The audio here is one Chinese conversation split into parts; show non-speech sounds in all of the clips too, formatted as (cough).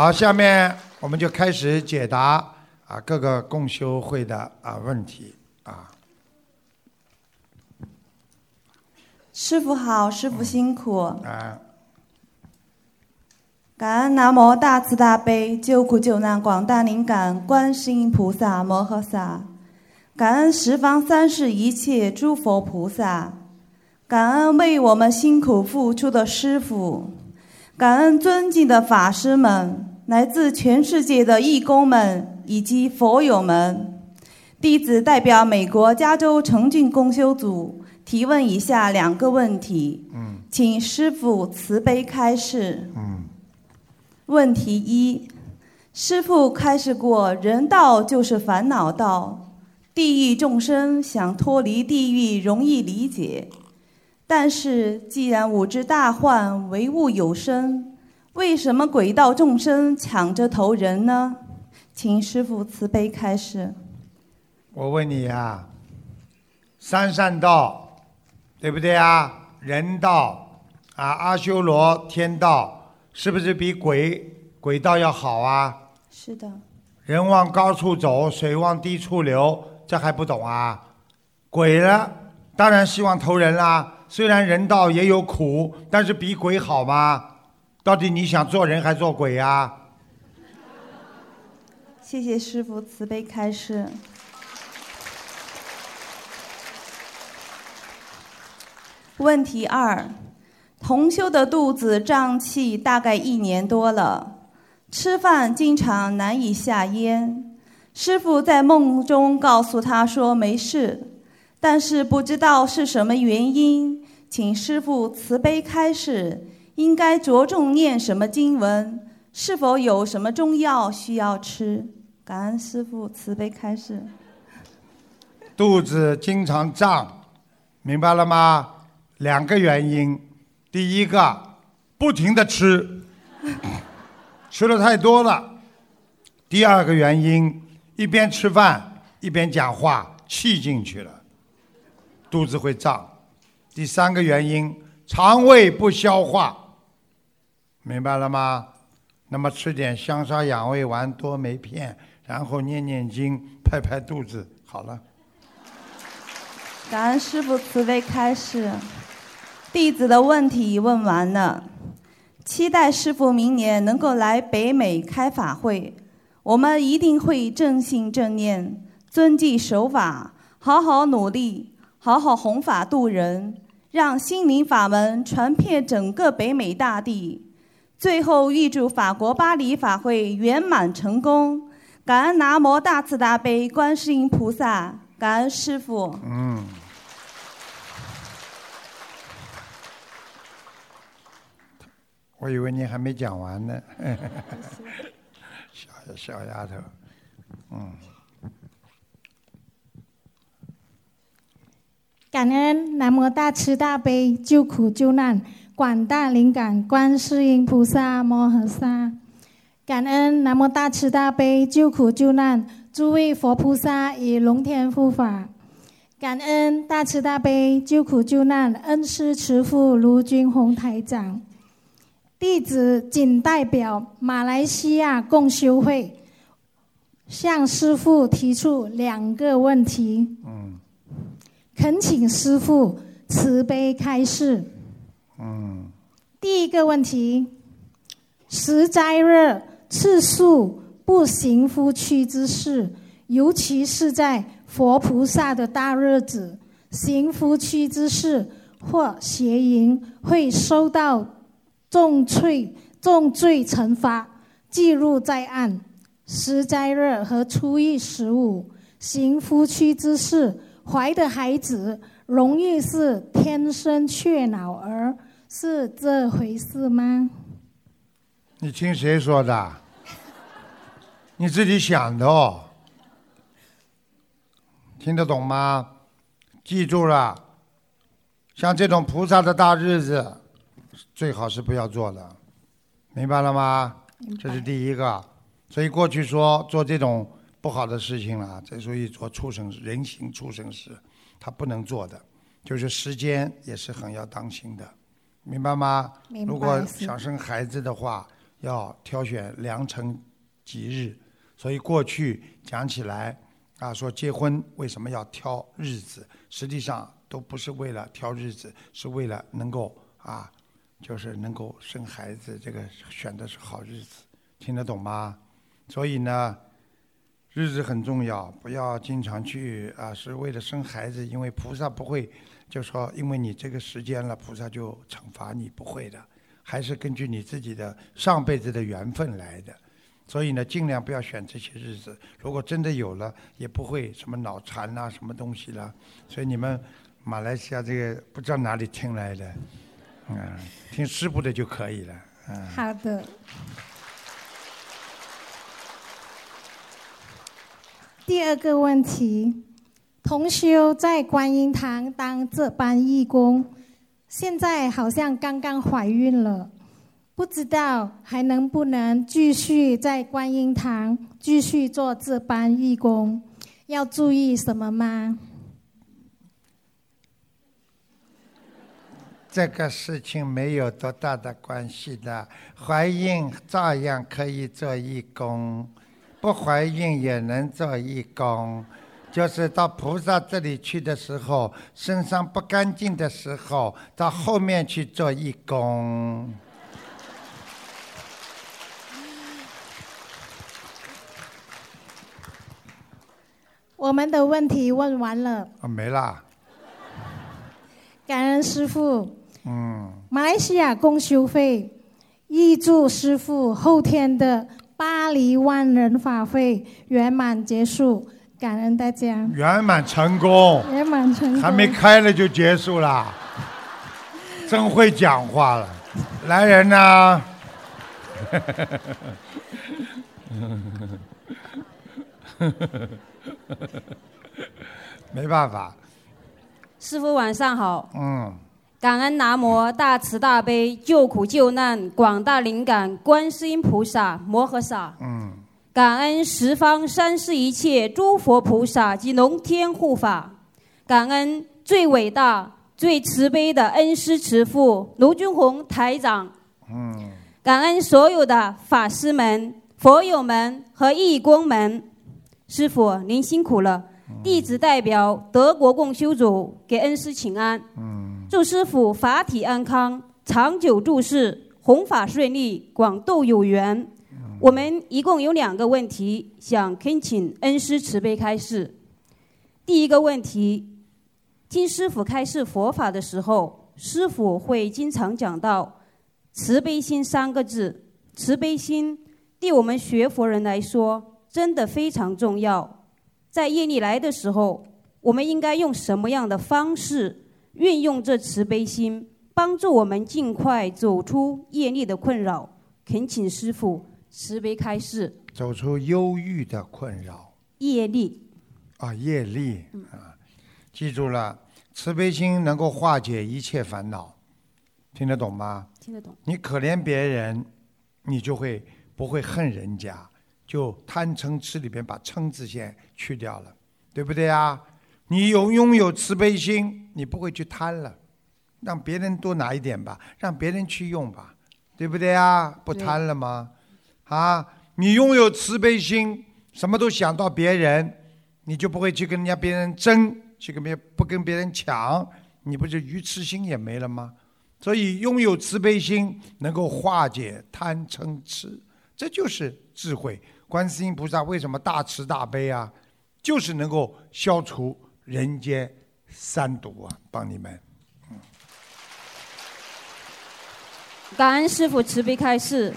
好，下面我们就开始解答啊各个共修会的啊问题啊。师傅好，师傅辛苦。啊，感恩南无大慈大悲救苦救难广大灵感观世音菩萨摩诃萨，感恩十方三世一切诸佛菩萨，感恩为我们辛苦付出的师傅，感恩尊敬的法师们，来自全世界的义工们以及佛友们。弟子代表美国加州诚俊公修组提问以下两个问题，嗯请师傅慈悲开示。问题一：师傅开示过，人道就是烦恼道，地狱众生想脱离地狱容易理解，但是既然五之大患，唯物有生，为什么鬼道众生抢着投人呢？请师傅慈悲开示。我问你啊、三善道对不对啊？人道啊，阿修罗天道是不是比鬼鬼道要好啊？是的，人往高处走，水往低处流，这还不懂啊？鬼呢，当然希望投人啦。虽然人道也有苦，但是比鬼好吗？到底你想做人还做鬼呀、谢谢师傅慈悲开示。问题二：同修的肚子胀气大概一年多了，吃饭经常难以下咽。师傅在梦中告诉他说没事，但是不知道是什么原因，请师傅慈悲开示，应该着重念什么经文？是否有什么中药需要吃？感恩师傅慈悲开示。肚子经常胀，明白了吗？两个原因，第一个，不停的吃，(laughs) 吃的太多了；第二个原因，一边吃饭一边讲话，气进去了，肚子会胀；第三个原因，肠胃不消化，明白了吗？那么吃点香砂养胃丸、多酶片，然后念念经，拍拍肚子，好了。感恩师傅慈悲开示，弟子的问题问完了，期待师傅明年能够来北美开法会，我们一定会正信正念，遵纪守法，好好努力，好好弘法度人，让心灵法门传遍整个北美大地。最后预祝法国巴黎法会圆满成功，感恩南无大慈大悲观世音菩萨，感恩师傅。嗯。我以为你还没讲完呢，(laughs) 小小丫头，嗯，感恩南无大慈大悲救苦救难广大灵感观世音菩萨摩诃萨，感恩南无大慈大悲救苦救难诸位佛菩萨与龙天护法，感恩大慈大悲救苦救难恩师慈父卢军宏台长。弟子仅代表马来西亚共修会向师父提出两个问题。嗯恳请师父慈悲开示。嗯，第一个问题：十斋日次数不行夫妻之事，尤其是在佛菩萨的大日子，行夫妻之事或邪淫会受到重罪重罪惩罚，记录在案。十斋日和初一十五行夫妻之事，怀的孩子容易是天生缺脑儿，是这回事吗？你听谁说的？(laughs) 你自己想的哦，听得懂吗？记住了，像这种菩萨的大日子，最好是不要做的，明白了吗？这是第一个。所以过去说做这种不好的事情了，这属于做畜生人形畜生事，他不能做的。就是时间也是很要当心的，明白吗？明白如果想生孩子的话，要挑选良辰吉日，所以过去讲起来啊，说结婚为什么要挑日子，实际上都不是为了挑日子，是为了能够啊，就是能够生孩子，这个选的是好日子，听得懂吗？所以呢，日子很重要，不要经常去啊，是为了生孩子，因为菩萨不会就说因为你这个时间了，菩萨就惩罚你，不会的，还是根据你自己的上辈子的缘分来的。所以呢，尽量不要选这些日子。如果真的有了，也不会什么脑残啊，什么东西啦。所以你们马来西亚这个不知道哪里听来的，嗯，听师傅的就可以了，嗯。好的。第二个问题，同修在观音堂当这班义工，现在好像刚刚怀孕了，不知道还能不能继续在观音堂继续做这班义工？要注意什么吗？这个事情没有多大的关系的，怀孕照样可以做义工。不怀孕也能做义工，就是到菩萨这里去的时候，身上不干净的时候，到后面去做义工。我们的问题问完了。啊，没啦。感恩师傅。嗯。马来西亚公修会，预祝师傅后天的。巴黎万人法会圆满结束，感恩大家。圆满成功。圆满成功。还没开了就结束了，真会讲话了。来人呐！(laughs) 没办法。师傅晚上好。嗯。感恩南无大慈大悲救苦救难广大灵感观世音菩萨摩诃萨。嗯。感恩十方三世一切诸佛菩萨及龙天护法。感恩最伟大、最慈悲的恩师慈父卢军宏台长。嗯。感恩所有的法师们、佛友们和义工们。师傅，您辛苦了。弟子代表德国共修组给恩师请安。嗯。祝师傅法体安康，长久住世，弘法顺利，广度有缘。我们一共有两个问题，想恳请恩师慈悲开示。第一个问题，听师傅开示佛法的时候，师傅会经常讲到“慈悲心”三个字。慈悲心对我们学佛人来说，真的非常重要。在业力来的时候，我们应该用什么样的方式？运用这慈悲心，帮助我们尽快走出业力的困扰。恳请师傅慈悲开示。走出忧郁的困扰。业力。啊，业力啊！记住了，慈悲心能够化解一切烦恼，听得懂吗？听得懂。你可怜别人，你就会不会恨人家，就贪嗔痴里边把嗔字先去掉了，对不对啊？你有拥有慈悲心，你不会去贪了，让别人多拿一点吧，让别人去用吧，对不对啊？不贪了吗？啊，你拥有慈悲心，什么都想到别人，你就不会去跟人家别人争，去跟别不跟别人抢，你不是愚痴心也没了吗？所以拥有慈悲心能够化解贪嗔痴，这就是智慧。观世音菩萨为什么大慈大悲啊？就是能够消除。人间三毒啊，帮你们。感恩师傅慈悲开示。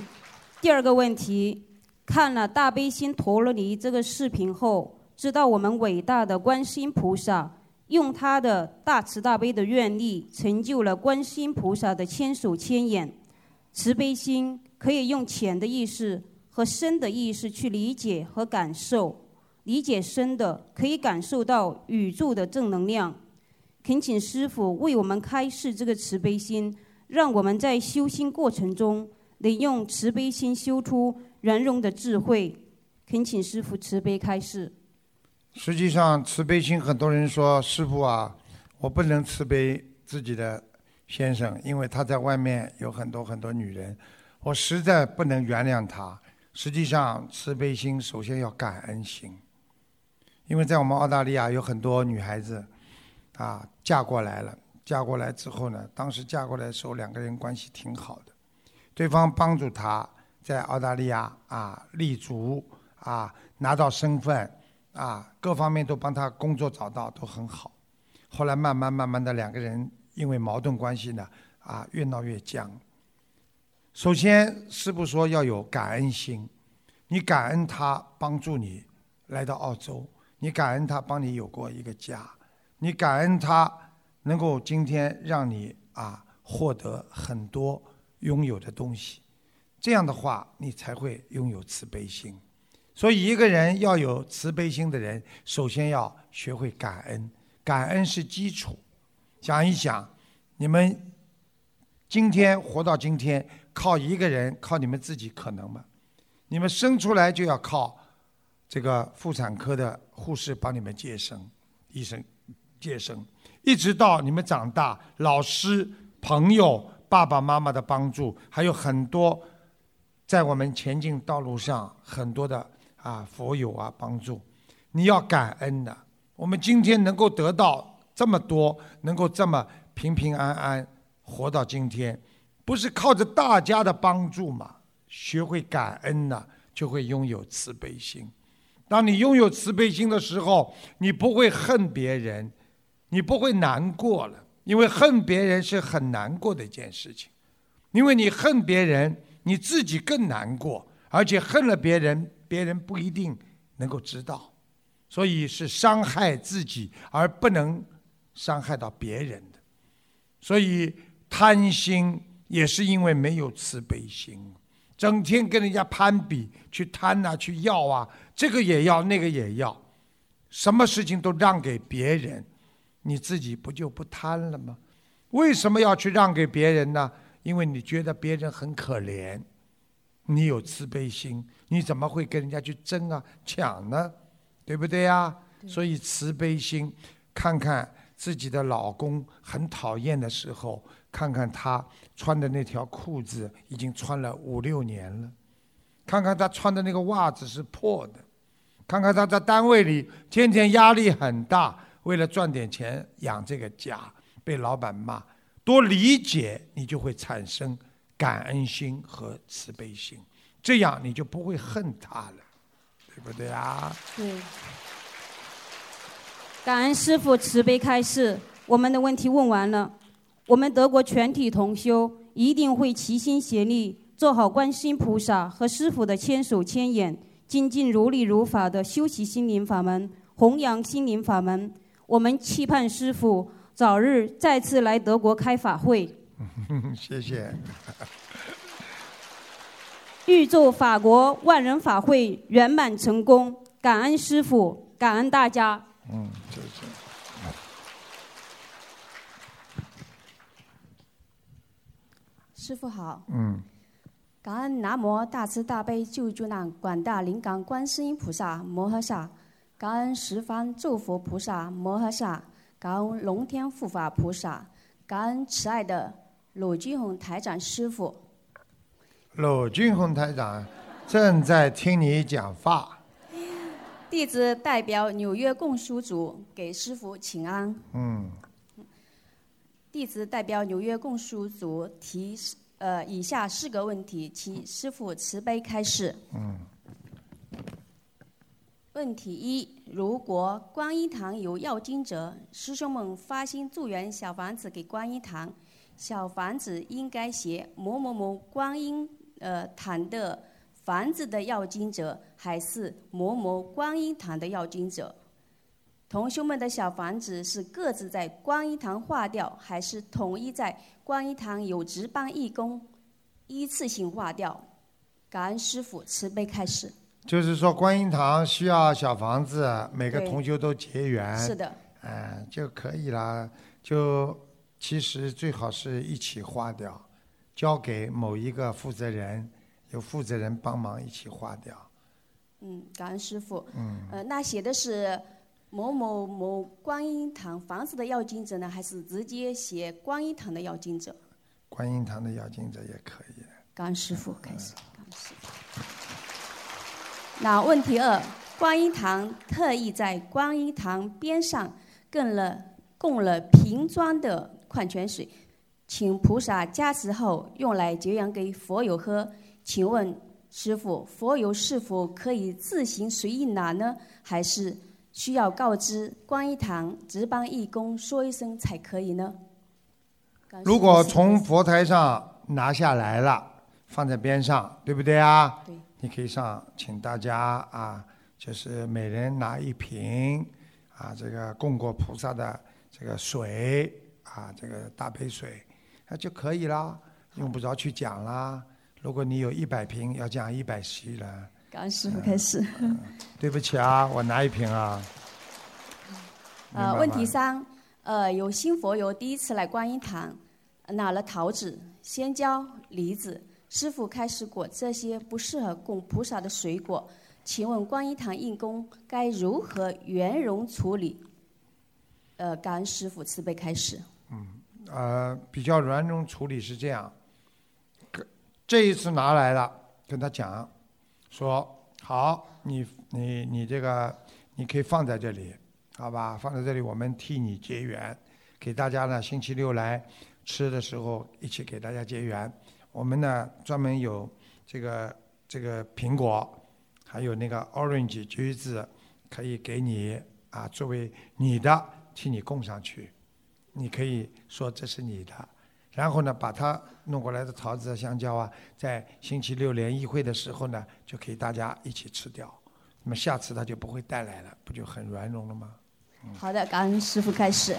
第二个问题，看了大悲心陀罗尼这个视频后，知道我们伟大的观世音菩萨用他的大慈大悲的愿力，成就了观世音菩萨的千手千眼。慈悲心可以用浅的意识和深的意识去理解和感受。理解深的，可以感受到宇宙的正能量。恳请师傅为我们开示这个慈悲心，让我们在修心过程中能用慈悲心修出圆融的智慧。恳请师傅慈悲开示。实际上，慈悲心，很多人说师傅啊，我不能慈悲自己的先生，因为他在外面有很多很多女人。我实在不能原谅他。实际上，慈悲心首先要感恩心，因为在我们澳大利亚有很多女孩子，啊，嫁过来了。嫁过来之后呢，当时嫁过来的时候，两个人关系挺好的，对方帮助他在澳大利亚啊立足啊拿到身份啊各方面都帮他工作找到都很好。后来慢慢慢慢的两个人因为矛盾关系呢啊越闹越僵。首先师傅说要有感恩心，你感恩他帮助你来到澳洲，你感恩他帮你有过一个家，你感恩他。能够今天让你啊获得很多拥有的东西，这样的话你才会拥有慈悲心。所以一个人要有慈悲心的人，首先要学会感恩，感恩是基础。想一想，你们今天活到今天，靠一个人，靠你们自己可能吗？你们生出来就要靠这个妇产科的护士帮你们接生，医生接生。一直到你们长大，老师、朋友、爸爸妈妈的帮助，还有很多在我们前进道路上很多的啊佛友啊帮助，你要感恩的。我们今天能够得到这么多，能够这么平平安安活到今天，不是靠着大家的帮助吗？学会感恩呢，就会拥有慈悲心。当你拥有慈悲心的时候，你不会恨别人。你不会难过了，因为恨别人是很难过的一件事情，因为你恨别人，你自己更难过，而且恨了别人，别人不一定能够知道，所以是伤害自己而不能伤害到别人的，所以贪心也是因为没有慈悲心，整天跟人家攀比，去贪啊，去要啊，这个也要，那个也要，什么事情都让给别人。你自己不就不贪了吗？为什么要去让给别人呢？因为你觉得别人很可怜，你有慈悲心，你怎么会跟人家去争啊、抢呢？对不对呀？所以慈悲心，看看自己的老公很讨厌的时候，看看他穿的那条裤子已经穿了五六年了，看看他穿的那个袜子是破的，看看他在单位里天天压力很大。为了赚点钱养这个家，被老板骂，多理解你就会产生感恩心和慈悲心，这样你就不会恨他了，对不对啊？对。感恩师傅慈悲开示，我们的问题问完了，我们德国全体同修一定会齐心协力，做好观世音菩萨和师傅的千手千眼，精进如理如法的修习心灵法门，弘扬心灵法门。我们期盼师傅早日再次来德国开法会。(laughs) 谢谢。(laughs) 预祝法国万人法会圆满成功，感恩师傅，感恩大家。嗯，谢谢。师傅好。嗯。感恩南无大慈大悲救救难广大灵感观世音菩萨摩诃萨。感恩十方诸佛菩萨摩诃萨，感恩龙天护法菩萨，感恩慈爱的鲁俊宏台长师傅。鲁俊宏台长正在听你讲话。弟子代表纽约供书组给师傅请安。嗯。弟子代表纽约供书组提呃以下四个问题，请师傅慈悲开示。嗯。问题一：如果观音堂有要经者，师兄们发心助缘小房子给观音堂，小房子应该写某某某观音呃堂的房子的要经者，还是某某观音堂的要经者？同学们的小房子是各自在观音堂化掉，还是统一在观音堂有值班义工依次性化掉？感恩师傅慈悲开示。就是说，观音堂需要小房子，每个同修都结缘，是的，嗯，就可以了。就其实最好是一起花掉，交给某一个负责人，由负责人帮忙一起花掉。嗯，感恩师傅。嗯。呃，那写的是某某某观音堂房子的要经者呢，还是直接写观音堂的要经者？观音堂的要经者也可以。感恩师傅，开始。那问题二，观音堂特意在观音堂边上供了供了瓶装的矿泉水，请菩萨加持后用来结缘给佛友喝。请问师傅，佛友是否可以自行随意拿呢？还是需要告知观音堂值班义工说一声才可以呢？如果从佛台上拿下来了，放在边上，对不对啊？对，你可以上，请大家啊，就是每人拿一瓶啊，这个供过菩萨的这个水啊，这个大杯水，那就可以啦，用不着去讲啦。如果你有一百瓶，要讲一百席了。感恩师傅开始。对不起啊，我拿一瓶啊。问题三，呃，有新佛友第一次来观音堂，拿了桃子、仙蕉、梨子，师傅开始果这些不适合供菩萨的水果，请问观音堂印工该如何圆融处理？呃，感恩师傅慈悲开始。嗯呃，比较圆融处理是这样，这一次拿来了，跟他讲，说好，你你你这个你可以放在这里，好吧？放在这里，我们替你结缘，给大家呢星期六来吃的时候一起给大家结缘。我们呢专门有这个这个苹果，还有那个 orange 橘子，可以给你啊作为你的，替你供上去。你可以说这是你的，然后呢，把它弄过来的桃子啊、香蕉啊，在星期六联谊会的时候呢，就可以大家一起吃掉。那么下次他就不会带来了，不就很圆融了吗？好的，感恩师傅开始。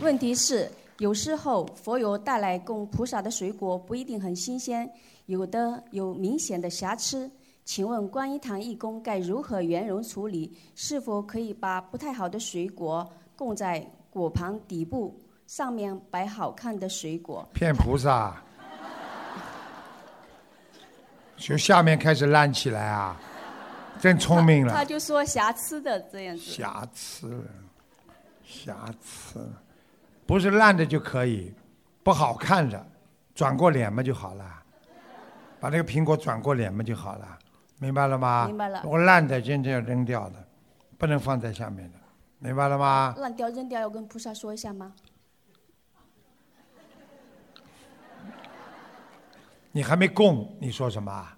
问题是，有时候佛友带来供菩萨的水果不一定很新鲜，有的有明显的瑕疵。请问观音堂义工该如何圆融处理？是否可以把不太好的水果供在果盘底部，上面摆好看的水果？骗菩萨，就下面开始烂起来啊！真聪明了，他就说瑕疵的这样子。瑕疵了，瑕疵了，不是烂的就可以，不好看的，转过脸嘛就好了，把那个苹果转过脸嘛就好了，明白了吗？明白了我烂的真正要扔掉的，不能放在下面的，明白了吗？烂掉扔掉要跟菩萨说一下吗？你还没供，你说什么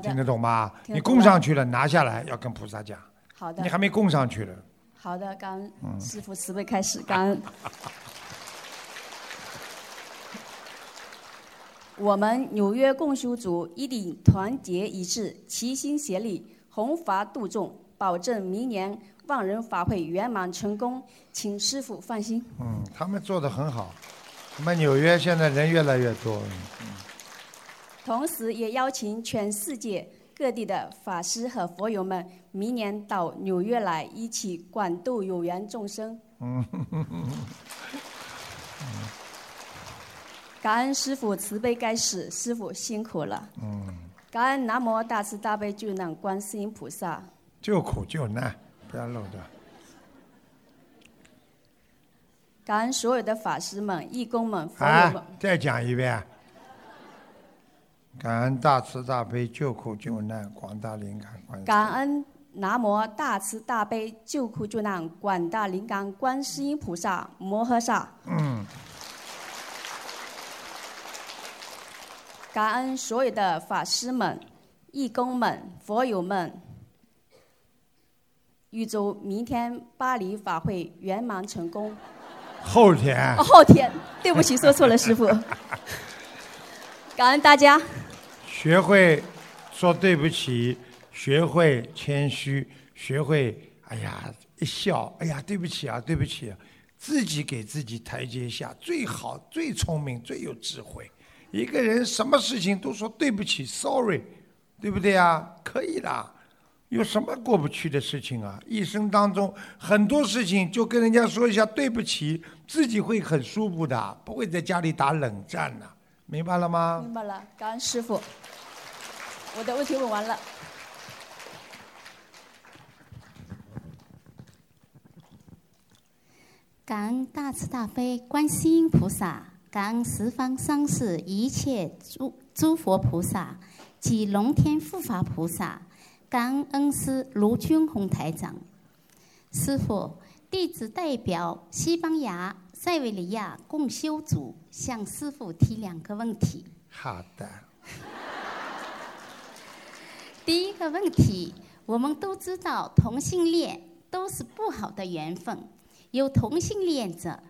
听得，懂吗？你供上去了，拿下来要跟菩萨讲，好的你，还没供上去了。好的，感恩嗯师傅慈悲开始，感我们纽约共修组一定团结一致，齐心协力，弘法度众，保证明年万人法会圆满成功。请师傅放心。嗯，他们做的很好。我们纽约现在人越来越多。嗯同时，也邀请全世界各地的法师和佛友们，明年到纽约来，一起广度有缘众生。(laughs) 感恩师傅慈悲开示，师傅辛苦了。嗯感恩南无大慈大悲救难观世音菩萨。救苦救难，不要漏掉。感恩所有的法师们、义工们、佛友们。啊，再讲一遍。感恩大慈大悲救苦救难广大灵感观。感恩南无大慈大悲救苦救难广大灵感观世音菩萨摩诃萨。嗯，感恩所有的法师们、义工们、佛友们。预祝明天巴黎法会圆满成功。后天哦，后天，对不起，说错了，师傅。(laughs) 感恩大家。学会说对不起，学会谦虚，学会哎呀一笑，哎呀对不起啊，对不起、啊，自己给自己台阶下，最好、最聪明、最有智慧。一个人什么事情都说对不起，sorry，对不对啊？可以的，有什么过不去的事情啊？一生当中很多事情就跟人家说一下对不起，自己会很舒服的，不会在家里打冷战的，明白了吗？明白了，感恩师傅。我的问题问完了。感恩大慈大悲观世音菩萨，感恩十方三世一切诸诸佛菩萨及龙天护法菩萨，感恩恩师卢军宏台长。师傅，弟子代表西班牙、塞维利亚共修组向师傅提两个问题。好的，(laughs) 第一个问题，我们都知道同性恋都是不好的缘分，有同性恋者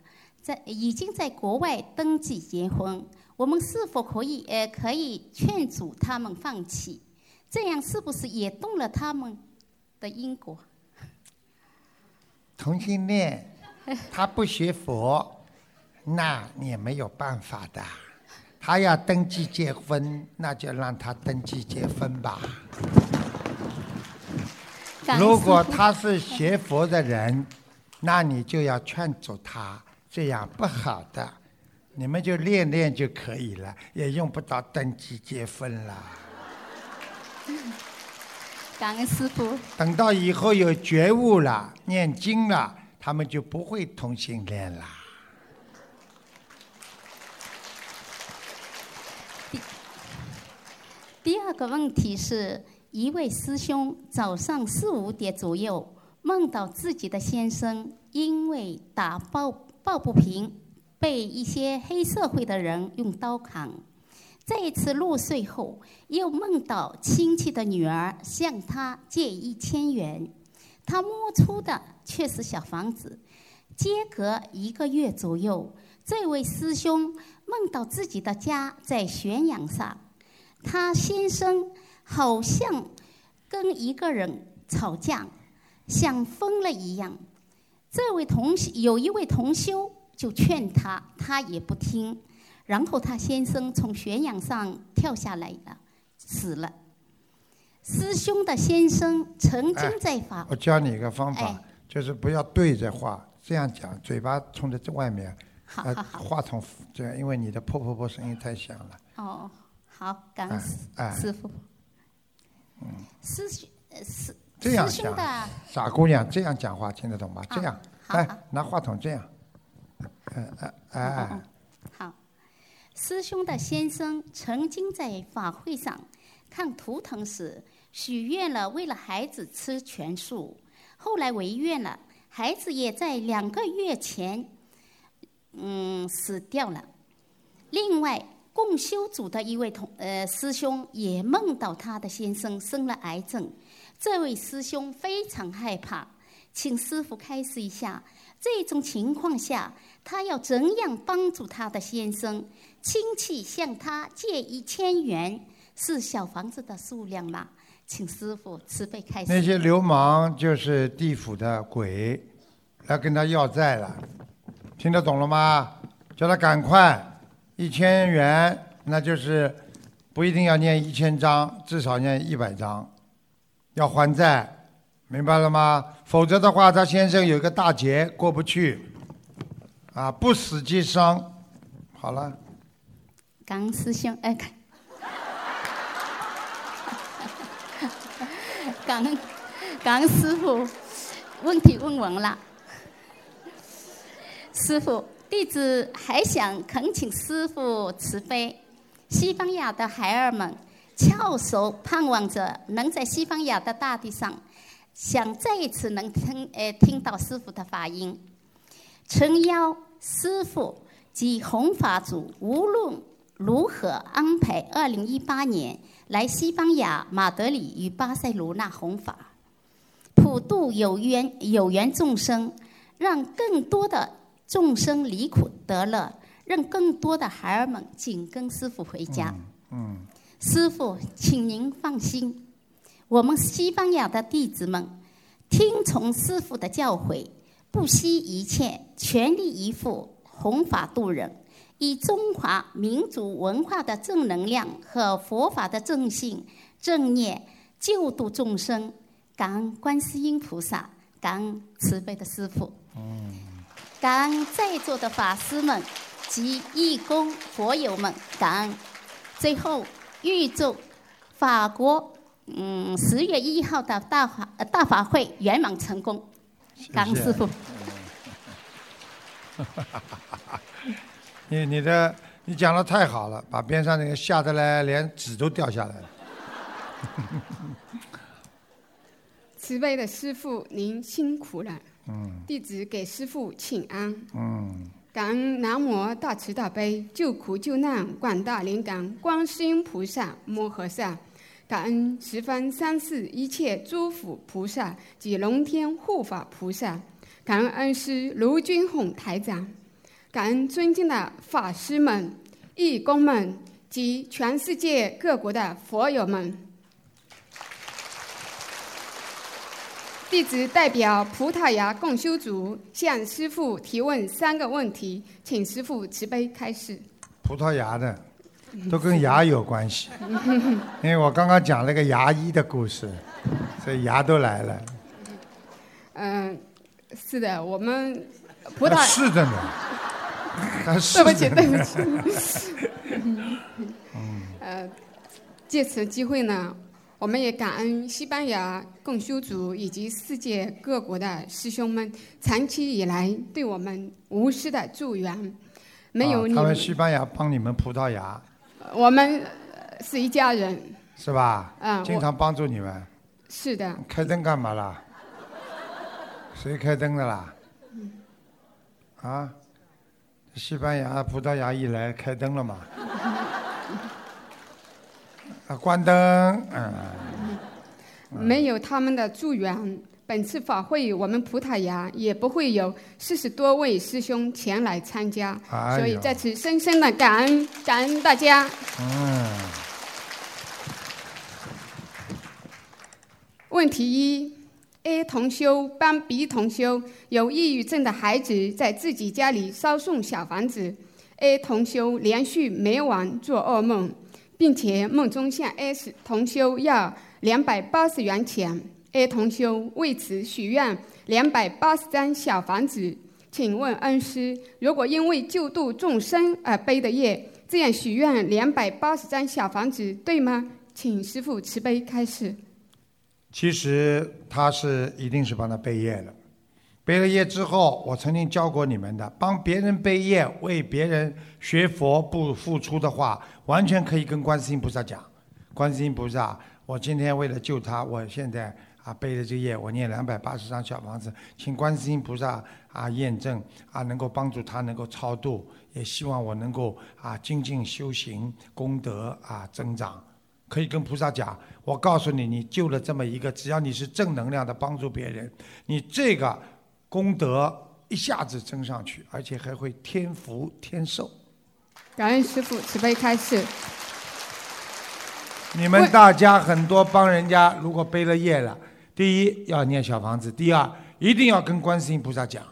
在已经在国外登记结婚，我们是否可以呃可以劝阻他们放弃？这样是不是也动了他们的因果？同性恋他不学佛，那你也没有办法的。他要登记结婚，那就让他登记结婚吧。如果他是学佛的人，那你就要劝阻他，这样不好的。你们就练练就可以了，也用不到登记结婚了。感恩师傅，等到以后有觉悟了、念经了，他们就不会同性恋了。第二个问题是，一位师兄早上四五点左右梦到自己的先生因为打抱抱不平，被一些黑社会的人用刀砍。再一次入睡后，又梦到亲戚的女儿向他借一千元，他摸出的却是小房子。间隔一个月左右，这位师兄梦到自己的家在悬崖上。他先生好像跟一个人吵架，像疯了一样。这位同有一位同修就劝他，他也不听。然后他先生从悬崖上跳下来了，死了。师兄的先生曾经在法我教你一个方法，哎就是不要对着话，这样讲，嘴巴冲着这外面，呃好好好话筒这样，因为你的噗噗噗声音太响了。哦，好，感恩师哎师傅。师兄，呃师这样讲的，傻姑娘这样讲话听得懂吗？这样，来好。好拿话筒这样，嗯哎哎哎，好，师兄的先生曾经在法会上看图腾时许愿了，为了孩子吃全素，后来违愿了，孩子也在两个月前，嗯，死掉了。另外，共修组的一位同呃师兄也梦到他的先生生了癌症，这位师兄非常害怕，请师傅开示一下，这种情况下他要怎样帮助他的先生？亲戚向他借一千元，是小房子的数量吗？请师傅慈悲开示。那些流氓就是地府的鬼，来跟他要债了，听得懂了吗？叫他赶快，一千元，那就是不一定要念一千章，至少念一百章，要还债，明白了吗？否则的话，他先生有一个大劫过不去，啊，不死即伤。好了，感恩师兄，哎，感感恩感恩师傅，问题问完了。师傅，弟子还想恳请师傅慈悲，西班牙的孩儿们翘首盼望着能在西班牙的大地上，想再一次能听呃听到师傅的法音。诚邀师傅及弘法组无论如何安排二零一八年来西班牙马德里与巴塞罗那弘法，普度有缘有缘众生，让更多的众生离苦得乐，让更多的孩儿们紧跟师傅回家。嗯，师傅，请您放心，我们西班牙的弟子们听从师傅的教诲，不惜一切，全力以赴弘法度人，以中华民族文化的正能量和佛法的正信正念救度众生。感恩观世音菩萨，感恩慈悲的师傅。感恩在座的法师们及义工佛友们，感恩。最后，预祝法国嗯十月一号的大法呃大法会圆满成功。感恩师傅。(laughs) 你你的你讲的太好了，把边上那个吓得来连纸都掉下来了。(laughs) 慈悲的师傅，您辛苦了。嗯弟子给师傅请安。嗯，感恩南无大慈大悲救苦救难广大灵感观世音菩萨摩诃萨，感恩十方三世一切诸佛菩萨及龙天护法菩萨，感恩恩师卢军宏台长，感恩尊敬的法师们、义工们及全世界各国的佛友们。弟子代表葡萄牙共修组向师父提问三个问题，请师父慈悲开示。葡萄牙的都跟牙有关系，因为我刚刚讲了个牙医的故事，所以牙都来了。嗯、是的，我们葡萄啊是的呢，对不起，对不起。呃，借此机会呢，我们也感恩西班牙共修组以及世界各国的师兄们长期以来对我们无私的助援。没有你们，啊他们西班牙帮你们葡萄牙我们呃是一家人。是吧？嗯经常帮助你们。是的，开灯干嘛啦？谁开灯的啦？啊？西班牙、葡萄牙一来开灯了嘛？啊，关灯，嗯，没有他们的助缘，本次法会我们葡萄牙也不会有四十多位师兄前来参加，哎所以在此深深的感恩感恩大家。嗯，问题一：A 同修帮 B 同修有抑郁症的孩子在自己家里烧送小房子，A 同修连续每晚做噩梦，并且梦中向 S 同修要两百八十元钱，A 同修为此许愿两百八十张小房子。请问恩师，如果因为救度众生而背的业，这样许愿两百八十张小房子对吗？请师父慈悲开示。其实他是一定是帮他背业了。背了业之后，我曾经教过你们的，帮别人背业，为别人学佛不付出的话，完全可以跟观世音菩萨讲。观世音菩萨，我今天为了救他，我现在啊背了这个业，我念两百八十张小房子，请观世音菩萨啊验证啊，能够帮助他能够超度，也希望我能够啊精进修行，功德啊增长。可以跟菩萨讲，我告诉你，你救了这么一个，只要你是正能量的帮助别人，你这个功德一下子增上去，而且还会天福天寿。感恩师傅慈悲开示。你们大家很多帮人家，如果背了业了，第一要念小房子，第二一定要跟观世音菩萨讲。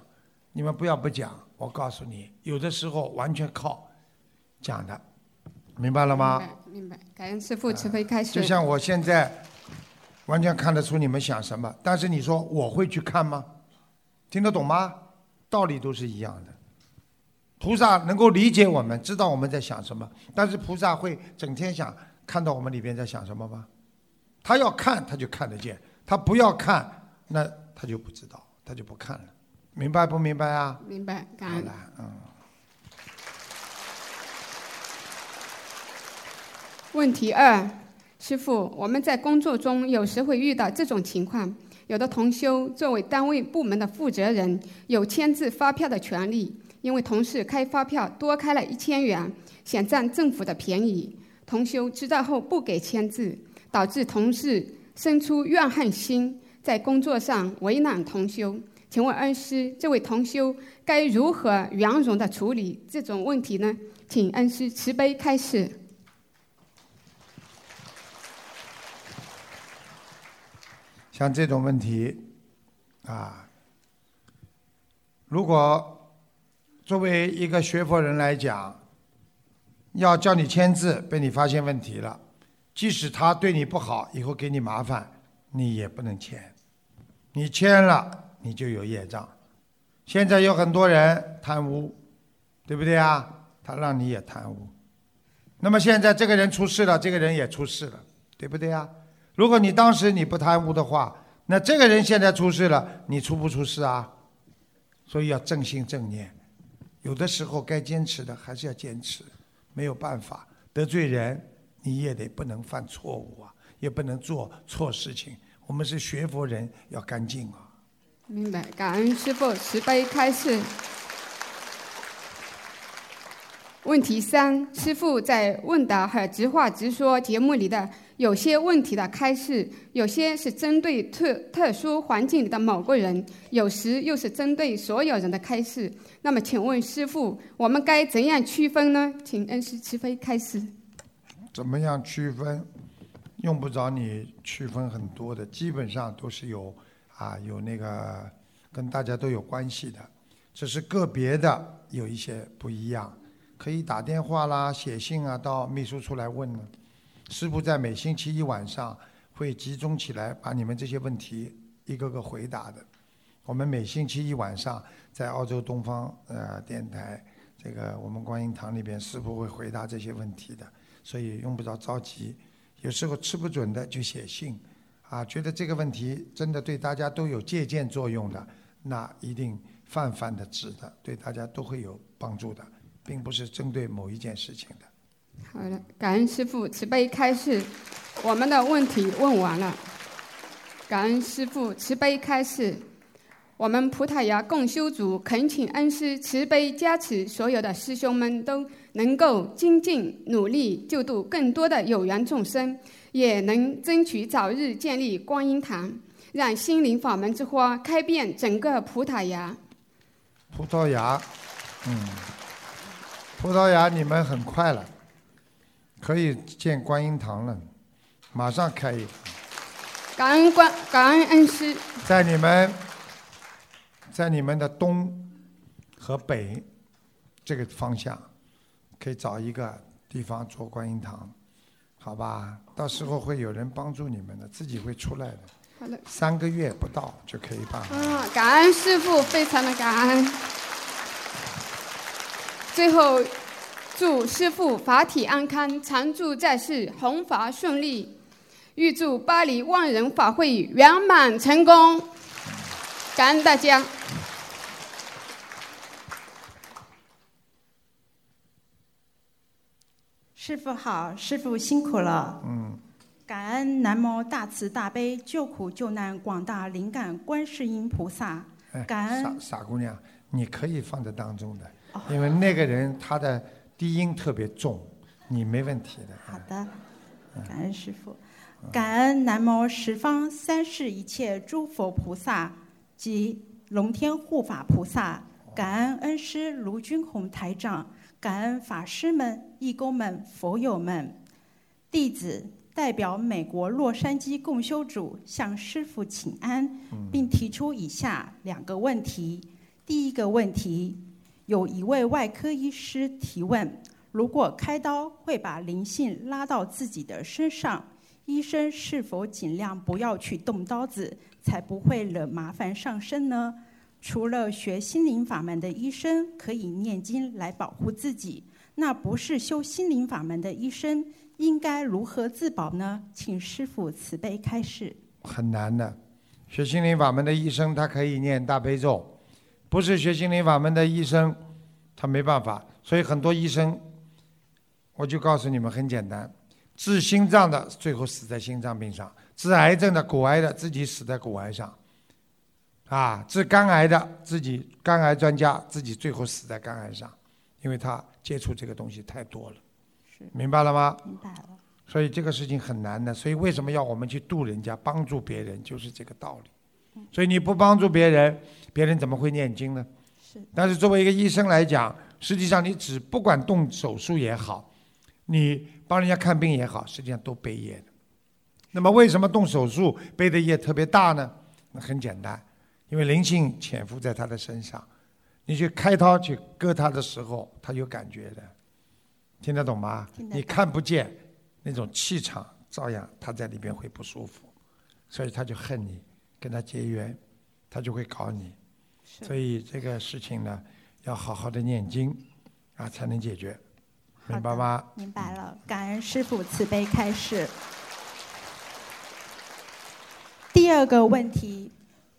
你们不要不讲，我告诉你，有的时候完全靠讲的，明白了吗？明白，明白。感恩师父慈悲开示。就像我现在完全看得出你们想什么，但是你说我会去看吗？听得懂吗？道理都是一样的。菩萨能够理解我们，知道我们在想什么，但是菩萨会整天想看到我们里边在想什么吗？他要看，他就看得见；他不要看，那他就不知道，他就不看了。明白不明白啊？明白，感恩。嗯。问题二，师傅，我们在工作中有时会遇到这种情况：有的同修作为单位部门的负责人，有签字发票的权利，因为同事开发票多开了一千元，想占政府的便宜，同修知道后不给签字，导致同事生出怨恨心，在工作上为难同修。请问恩师，这位同修该如何圆融的处理这种问题呢？请恩师慈悲开示。像这种问题，啊，如果作为一个学佛人来讲，要叫你签字，被你发现问题了，即使他对你不好，以后给你麻烦，你也不能签。你签了，你就有业障。现在有很多人贪污，对不对啊？他让你也贪污。那么现在这个人出事了，这个人也出事了，对不对啊？如果你当时你不贪污的话，那这个人现在出事了，你出不出事啊？所以要正心正念，有的时候该坚持的还是要坚持，没有办法，得罪人你也得不能犯错误啊，也不能做错事情。我们是学佛人，要干净啊。明白，感恩师父慈悲开示。问题三：师父在问答和直话直说节目里的有些问题的开示，有些是针对特特殊环境里的某个人，有时又是针对所有人的开示。那么，请问师父，我们该怎样区分呢？请恩师慈悲开示。怎么样区分？用不着你区分很多的，基本上都是有啊，有那个跟大家都有关系的，只是个别的有一些不一样。可以打电话啦、写信啊，到秘书处来问呢。师傅在每星期一晚上会集中起来，把你们这些问题一个个回答的。我们每星期一晚上在澳洲东方呃电台这个我们观音堂里边，师傅会回答这些问题的，所以用不着着急。有时候吃不准的就写信，啊，觉得这个问题真的对大家都有借鉴作用的，那一定泛泛的指的，对大家都会有帮助的。并不是针对某一件事情的。好的，感恩师父慈悲开示，我们的问题问完了。感恩师父慈悲开示，我们葡萄牙共修组恳请恩师慈悲加持，所有的师兄们都能够精进努力，救度更多的有缘众生，也能争取早日建立观音堂，让心灵法门之花开遍整个葡萄牙。葡萄牙，嗯。葡萄牙，你们很快了，可以建观音堂了，马上开一个。感恩观，感恩恩师。在你们，在你们的东和北这个方向，可以找一个地方做观音堂，好吧？到时候会有人帮助你们的，自己会出来的。好的。三个月不到就可以办。啊，感恩师傅，非常的感恩。最后，祝师父法体安康，常驻在世，弘法顺利。预祝巴黎万人法会圆满成功。感恩大家。师傅好，师傅辛苦了。嗯。感恩南无大慈大悲救苦救难广大灵感观世音菩萨。感恩。傻傻姑娘，你可以放在当中的。因为那个人他的低音特别重，你没问题的。好的，感恩师父，感恩南无十方三世一切诸佛菩萨及龙天护法菩萨，感恩恩师卢军宏台长，感恩法师们、义工们、佛友们，弟子代表美国洛杉矶共修组向师父请安，并提出以下两个问题。第一个问题。有一位外科医师提问：如果开刀会把灵性拉到自己的身上，医生是否尽量不要去动刀子，才不会惹麻烦上身呢？除了学心灵法门的医生可以念经来保护自己，那不是修心灵法门的医生应该如何自保呢？请师父慈悲开示。很难的，学心灵法门的医生他可以念大悲咒。不是学心灵法门的医生，他没办法。所以很多医生，我就告诉你们很简单：治心脏的最后死在心脏病上；治癌症的、骨癌的自己死在骨癌上；啊，治肝癌的自己肝癌专家自己最后死在肝癌上，因为他接触这个东西太多了。是，明白了吗？明白了。所以这个事情很难的。所以为什么要我们去度人家、帮助别人，就是这个道理。所以你不帮助别人，别人怎么会念经呢？是。但是作为一个医生来讲，实际上你只不管动手术也好，你帮人家看病也好，实际上都背业的。那么为什么动手术背的业特别大呢？那很简单，因为灵性潜伏在他的身上，你去开刀去割他的时候，他有感觉的，听得懂吗？你看不见那种气场，照样他在里边会不舒服，所以他就恨你。跟他结缘，他就会搞你，所以这个事情呢，要好好的念经，啊，才能解决，明白吗？明白了，感恩师父慈悲开示。第二个问题，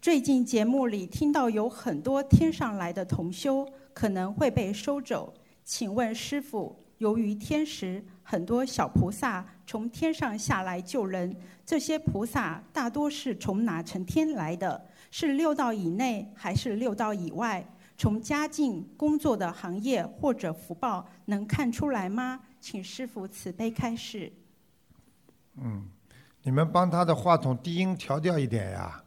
最近节目里听到有很多天上来的同修，可能会被收走。请问师傅，由于天时，很多小菩萨从天上下来救人，这些菩萨大多是从哪层天来的？是六道以内还是六道以外？从家境、工作的行业或者福报能看出来吗？请师傅慈悲开示。嗯，你们帮他的话筒低音调掉一点呀。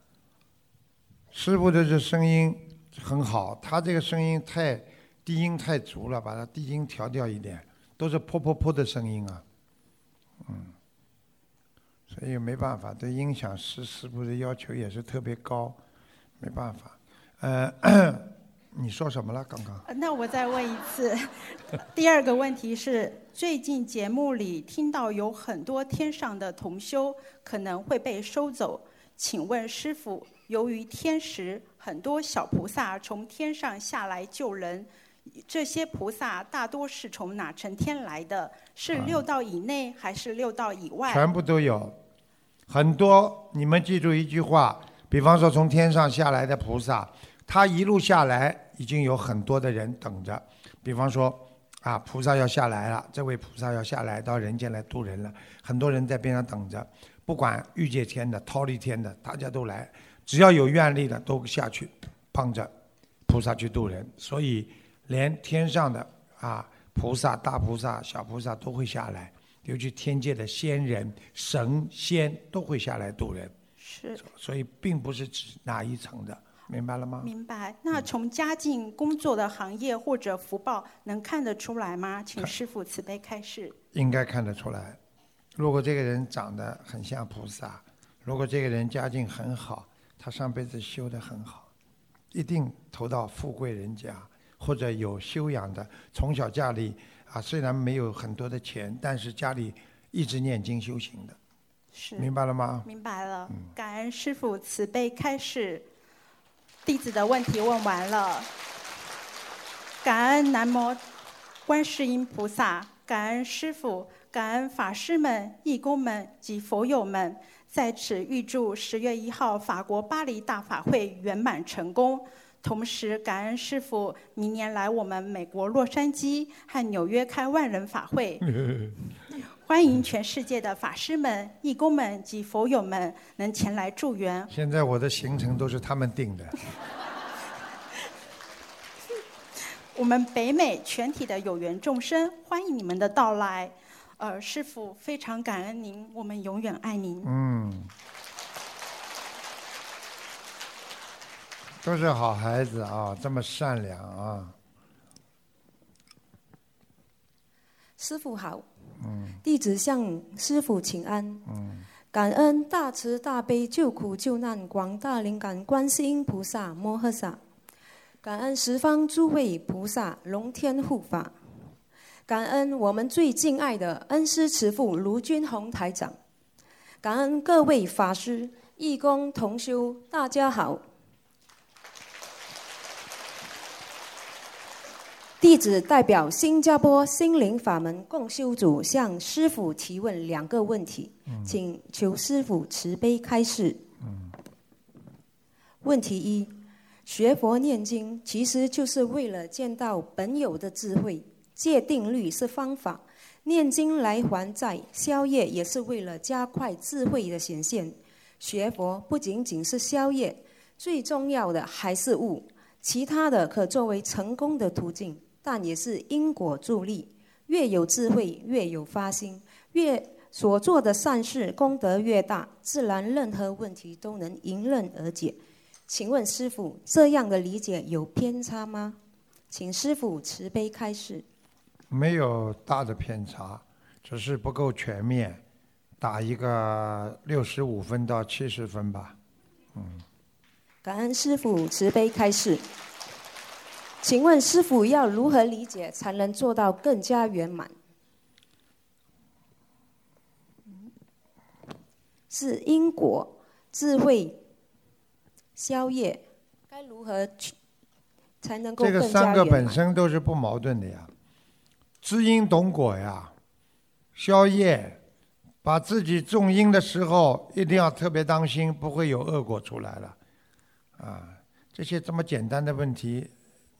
师傅的这声音很好，他这个声音太低音太足了，把他低音调掉一点，都是噗噗噗的声音啊。嗯，所以没办法，对音响师师傅的要求也是特别高，没办法。呃，(clears throat) 你说什么了？刚刚？呃那我再问一次，(laughs) 第二个问题是，最近节目里听到有很多天上的同修可能会被收走，请问师傅，由于天时，很多小菩萨从天上下来救人，这些菩萨大多是从哪层天来的？是六道以内还是六道以外？全部都有，很多。你们记住一句话，比方说从天上下来的菩萨，他一路下来已经有很多的人等着。比方说啊，菩萨要下来了，这位菩萨要下来到人间来度人了，很多人在边上等着。不管欲界天的、忉利天的，大家都来，只要有愿力的都下去帮着菩萨去度人。所以连天上的啊菩萨、大菩萨、小菩萨都会下来。尤其天界的仙人、神仙都会下来度人，是。所以并不是指哪一层的，明白了吗？明白。那从家境、工作的行业或者福报能看得出来吗？请师傅慈悲开示。应该看得出来。如果这个人长得很像菩萨，如果这个人家境很好，他上辈子修得很好，一定投到富贵人家，或者有修养的，从小家里啊虽然没有很多的钱，但是家里一直念经修行的，是。明白了吗？明白了。感恩师傅慈悲开始，弟子的问题问完了。感恩南无观世音菩萨，感恩师傅，感恩法师们、义工们及佛友们。在此预祝十月一号法国巴黎大法会圆满成功。同时，感恩师傅明年来我们美国洛杉矶和纽约开万人法会。(laughs) 欢迎全世界的法师们、义工们及佛友们能前来助缘。现在我的行程都是他们定的。我们北美全体的有缘众生，欢迎你们的到来。呃，师父非常感恩您，我们永远爱您。嗯，都是好孩子啊，这么善良啊。师傅好，弟子向师傅请安。感恩大慈大悲救苦救难广大灵感观世音菩萨摩诃萨，感恩十方诸位菩萨龙天护法，感恩我们最敬爱的恩师慈父卢军宏台长，感恩各位法师、义工同修，大家好。弟子代表新加坡心灵法门共修组向师傅提问两个问题，请求师傅慈悲开示。问题一：学佛念经其实就是为了见到本有的智慧，戒定律是方法，念经来还债、消业也是为了加快智慧的显现。学佛不仅仅是消业，最重要的还是悟，其他的可作为成功的途径。但也是因果助力，越有智慧，越有发心，越所做的善事功德越大，自然任何问题都能迎刃而解。请问师傅，这样的理解有偏差吗？请师傅慈悲开示。没有大的偏差，只是不够全面，打一个六十五分到七十分吧。嗯，感恩师傅慈悲开示。请问师傅要如何理解才能做到更加圆满？是因果、智慧、消业，该如何去才能够这个三个？本身都是不矛盾的呀，知因懂果呀，消业，把自己种因的时候一定要特别当心，不会有恶果出来了。啊，这些这么简单的问题，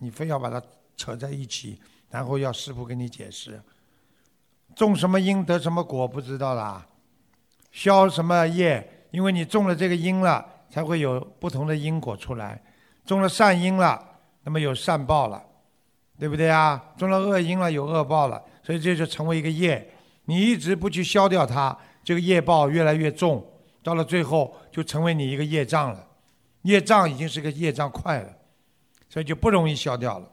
你非要把它扯在一起，然后要师傅给你解释。种什么因得什么果，不知道啦。消什么业，因为你种了这个因了，才会有不同的因果出来。种了善因了，那么有善报了，对不对啊？种了恶因了，有恶报了，所以这就成为一个业。你一直不去消掉它，这个业报越来越重，到了最后就成为你一个业障了。业障已经是个业障快了，所以就不容易消掉了。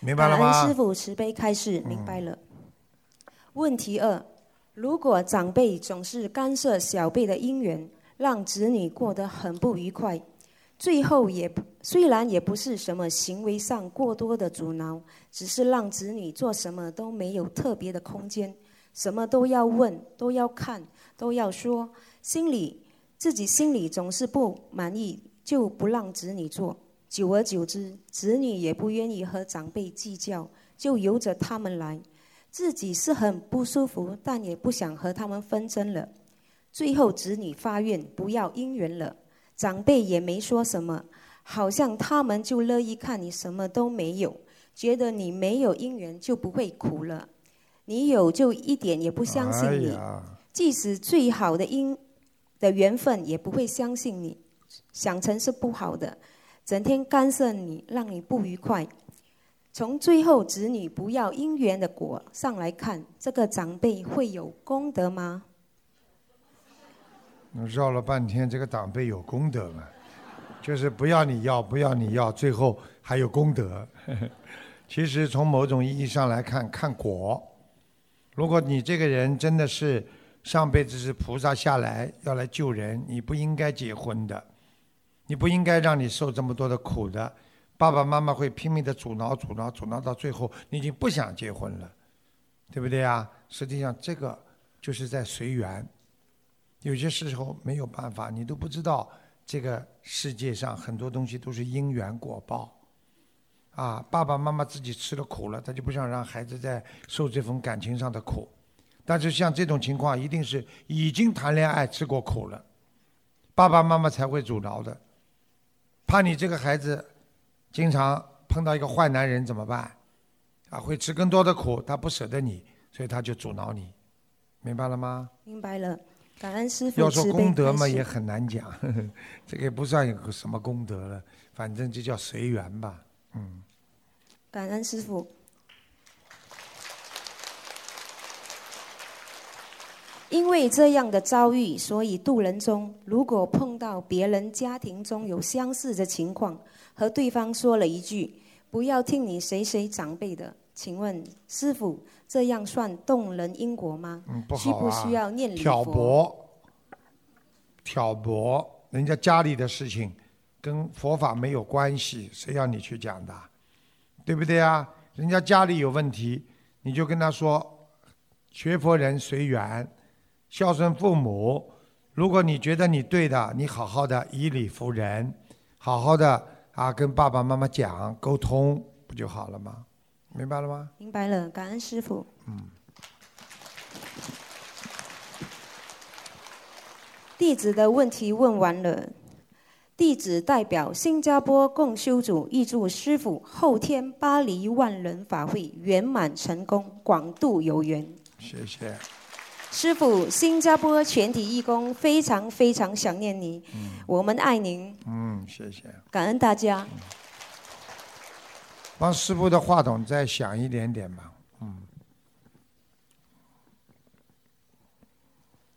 明白了吗？师傅慈悲开示，明白了。问题二：如果长辈总是干涉小辈的姻缘，让子女过得很不愉快，最后也不虽然也不是什么行为上过多的阻挠，只是让子女做什么都没有特别的空间，什么都要问，都要看，都要说，心里自己心里总是不满意，就不让子女做。久而久之，子女也不愿意和长辈计较，就由着他们来。自己是很不舒服，但也不想和他们纷争了。最后子女发愿不要姻缘了，长辈也没说什么，好像他们就乐意看你什么都没有，觉得你没有姻缘就不会苦了，你有就一点也不相信你，即使最好的姻的缘分也不会相信你，想成是不好的，整天干涉你，让你不愉快。从最后子女不要姻缘的果上来看，这个长辈会有功德吗？绕了半天，这个长辈有功德吗？就是不要你要，不要你要，最后还有功德。(laughs) 其实从某种意义上来看，看果。如果你这个人真的是上辈子是菩萨下来要来救人，你不应该结婚的，你不应该让你受这么多的苦的。爸爸妈妈会拼命的阻挠、阻挠、阻挠，到最后你已经不想结婚了，对不对呀？实际上这个就是在随缘。有些时候没有办法，你都不知道这个世界上很多东西都是因缘果报。啊，爸爸妈妈自己吃了苦了，他就不想让孩子再受这份感情上的苦。但是像这种情况，一定是已经谈恋爱吃过苦了，爸爸妈妈才会阻挠的，怕你这个孩子。经常碰到一个坏男人怎么办？啊，会吃更多的苦，他不舍得你，所以他就阻挠你，明白了吗？明白了，感恩师傅要说功德嘛，也很难讲，(laughs) 这个也不算有什么功德了，反正就叫随缘吧，嗯。感恩师傅。因为这样的遭遇，所以渡人中，如果碰到别人家庭中有相似的情况。和对方说了一句：“不要听你谁谁长辈的。”请问师傅，这样算动人因果吗？嗯，不好需不需要念礼挑拨，挑拨人家家里的事情，跟佛法没有关系，谁要你去讲的？对不对啊？人家家里有问题，你就跟他说：“学佛人随缘，孝顺父母。如果你觉得你对的，你好好的以理服人，好好的。”啊，跟爸爸妈妈讲沟通不就好了吗？明白了吗？明白了，感恩师傅。嗯。弟子的问题问完了，弟子代表新加坡共修组预祝师傅后天巴黎万人法会圆满成功，广度有缘。谢谢。师傅，新加坡全体义工非常非常想念你，我们爱您。嗯，谢谢。感恩大家。帮师傅的话筒再响一点点吧。嗯。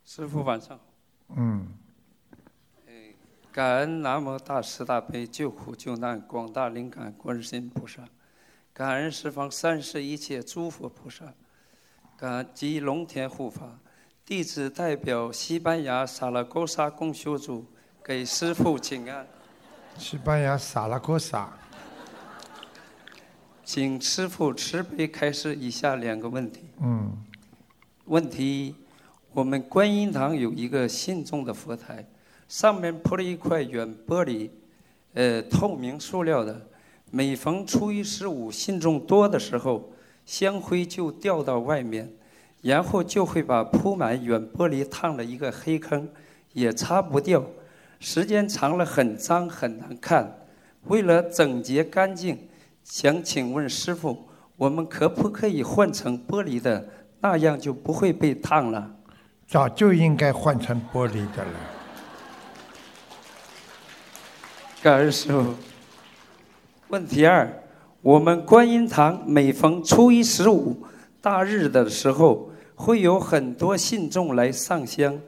师傅晚上好。嗯。感恩南无大慈大悲救苦救难广大灵感观世音菩萨，感恩十方三世一切诸佛菩萨，感恩及龙天护法。弟子代表西班牙萨拉戈萨共修组给师父请安。西班牙萨拉戈萨，请师父慈悲开示以下两个问题。嗯。问题一：我们观音堂有一个信众的佛台，上面铺了一块软玻璃，呃，透明塑料的。每逢初一十五信众多的时候，香灰就掉到外面。然后就会把铺满软玻璃烫了一个黑坑，也擦不掉，时间长了很脏很难看。为了整洁干净，想请问师傅，我们可不可以换成玻璃的？那样就不会被烫了。早就应该换成玻璃的了。感恩师傅。问题二：我们观音堂每逢初一、十五大日的时候，会有很多信众来上香。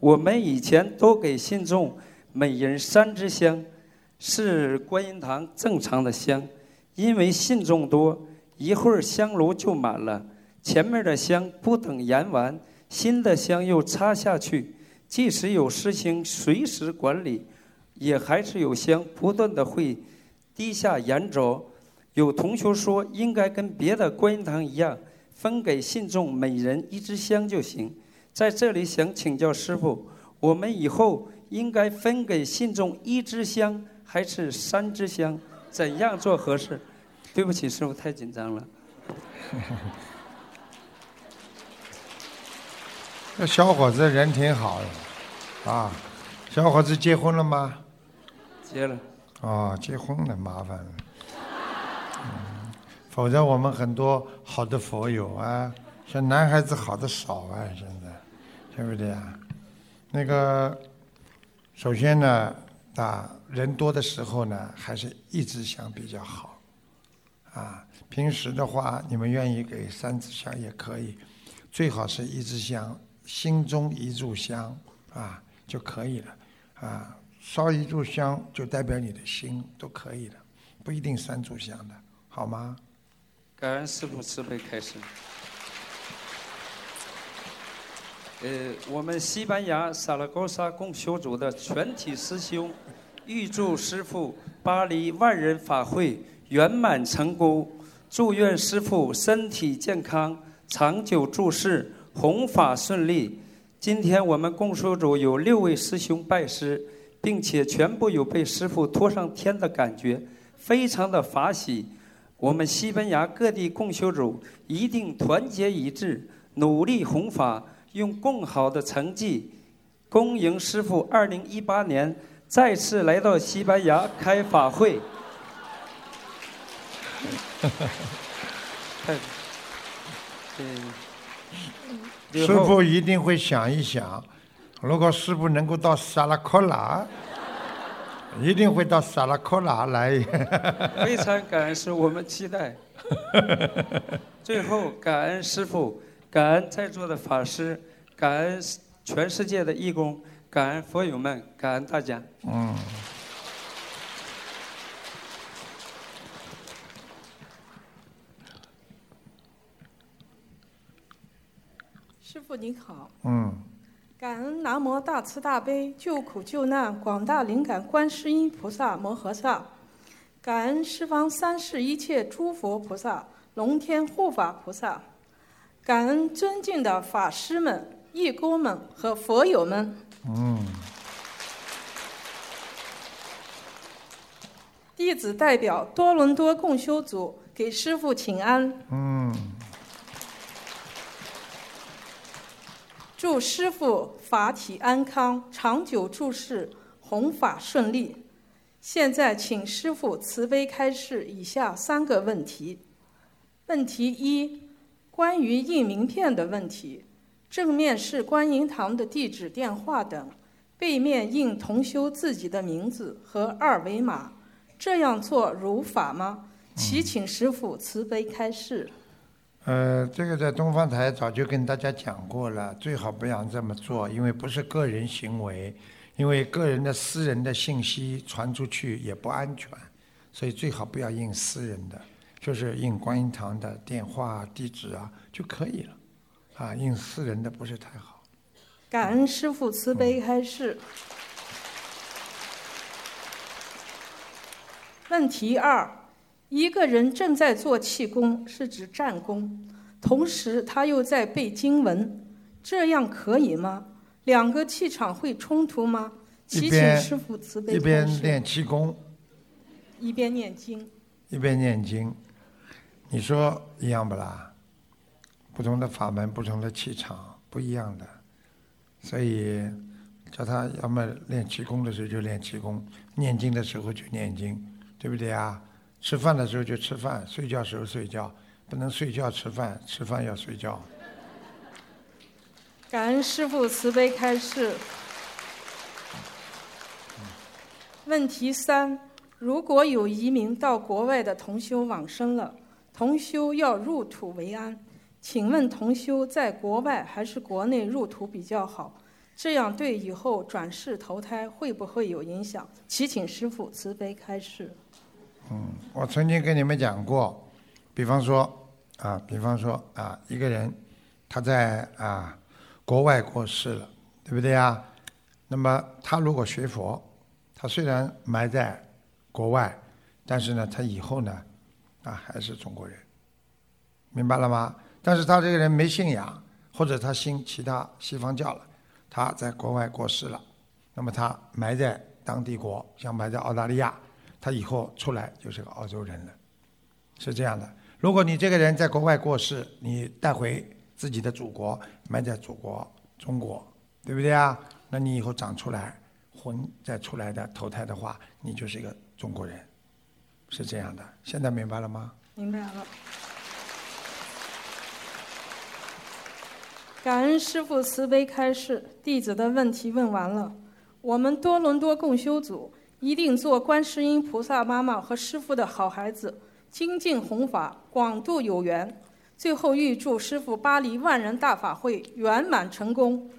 我们以前都给信众每人三支香，是观音堂正常的香。因为信众多，一会儿香炉就满了，前面的香不等燃完。新的香又插下去，即使有师兄随时管理，也还是有香不断的会滴下燃着。有同学说应该跟别的观音堂一样，分给信众每人一支香就行。在这里想请教师傅，我们以后应该分给信众一支香还是三支香？怎样做合适？对不起，师傅太紧张了。(laughs) 这小伙子人挺好的，啊，小伙子结婚了吗？结了。哦，结婚了，麻烦了。否则我们很多好的佛友啊，像男孩子好的少啊，现在，对不对啊？那个，首先呢，啊，人多的时候呢，还是一支香比较好。啊，平时的话，你们愿意给三支香也可以，最好是一支香。心中一炷香啊就可以了，啊烧一炷香就代表你的心都可以了，不一定三炷香的，好吗？感恩师父慈悲开示。呃，我们西班牙萨拉戈萨共修组的全体师兄，预祝师父巴黎万人法会圆满成功，祝愿师父身体健康，长久住世。弘法顺利。今天我们共修组有六位师兄拜师，并且全部有被师父托上天的感觉，非常的法喜。我们西班牙各地共修组一定团结一致，努力弘法，用更好的成绩，恭迎师父二零一八年再次来到西班牙开法会。(laughs) 师傅一定会想一想，如果师傅能够到萨拉科拉，一定会到萨拉科拉来。(laughs) 非常感恩师，我们期待。(laughs) 最后，感恩师傅，感恩在座的法师，感恩全世界的义工，感恩佛友们，感恩大家。嗯。师傅您好，嗯，感恩南无大慈大悲救苦救难广大灵感观世音菩萨摩诃萨，感恩十方三世一切诸佛菩萨、龙天护法菩萨，感恩尊敬的法师们、义工们和佛友们。嗯，弟子代表多伦多共修组给师傅请安。嗯。祝师傅法体安康，长久住世，弘法顺利。现在请师傅慈悲开示以下三个问题：问题一，关于印名片的问题，正面是观音堂的地址、电话等，背面印同修自己的名字和二维码，这样做如法吗？祈请师傅慈悲开示。呃，这个在东方台早就跟大家讲过了，最好不要这么做，因为不是个人行为，因为个人的私人的信息传出去也不安全，所以最好不要印私人的，就是印观音堂的电话地址啊就可以了，啊，印私人的不是太好。感恩师父慈悲开示。问题二。一个人正在做气功，是指战功，同时他又在背经文，这样可以吗？两个气场会冲突吗？祈请师傅慈悲一边练气功，一边念经，一边念经，你说一样不啦？不同的法门，不同的气场，不一样的，所以叫他要么练气功的时候就练气功，念经的时候就念经，对不对啊？吃饭的时候就吃饭，睡觉时候睡觉，不能睡觉吃饭，吃饭要睡觉。感恩师父慈悲开示。问题三：如果有移民到国外的同修往生了，同修要入土为安，请问同修在国外还是国内入土比较好？这样对以后转世投胎会不会有影响？祈请师父慈悲开示。嗯，我曾经跟你们讲过，比方说啊，比方说啊，一个人他在啊国外过世了，对不对呀？那么他如果学佛，他虽然埋在国外，但是呢，他以后呢啊还是中国人，明白了吗？但是他这个人没信仰，或者他信其他西方教了，他在国外过世了，那么他埋在当地国，像埋在澳大利亚。他以后出来就是个澳洲人了，是这样的。如果你这个人在国外过世，你带回自己的祖国，埋在祖国中国，对不对啊？那你以后长出来，魂再出来的投胎的话，你就是一个中国人，是这样的。现在明白了吗？明白了。感恩师父慈悲开示，弟子的问题问完了。我们多伦多共修组。一定做观世音菩萨妈妈和师父的好孩子，精进弘法，广度有缘。最后预祝师父巴黎万人大法会圆满成功，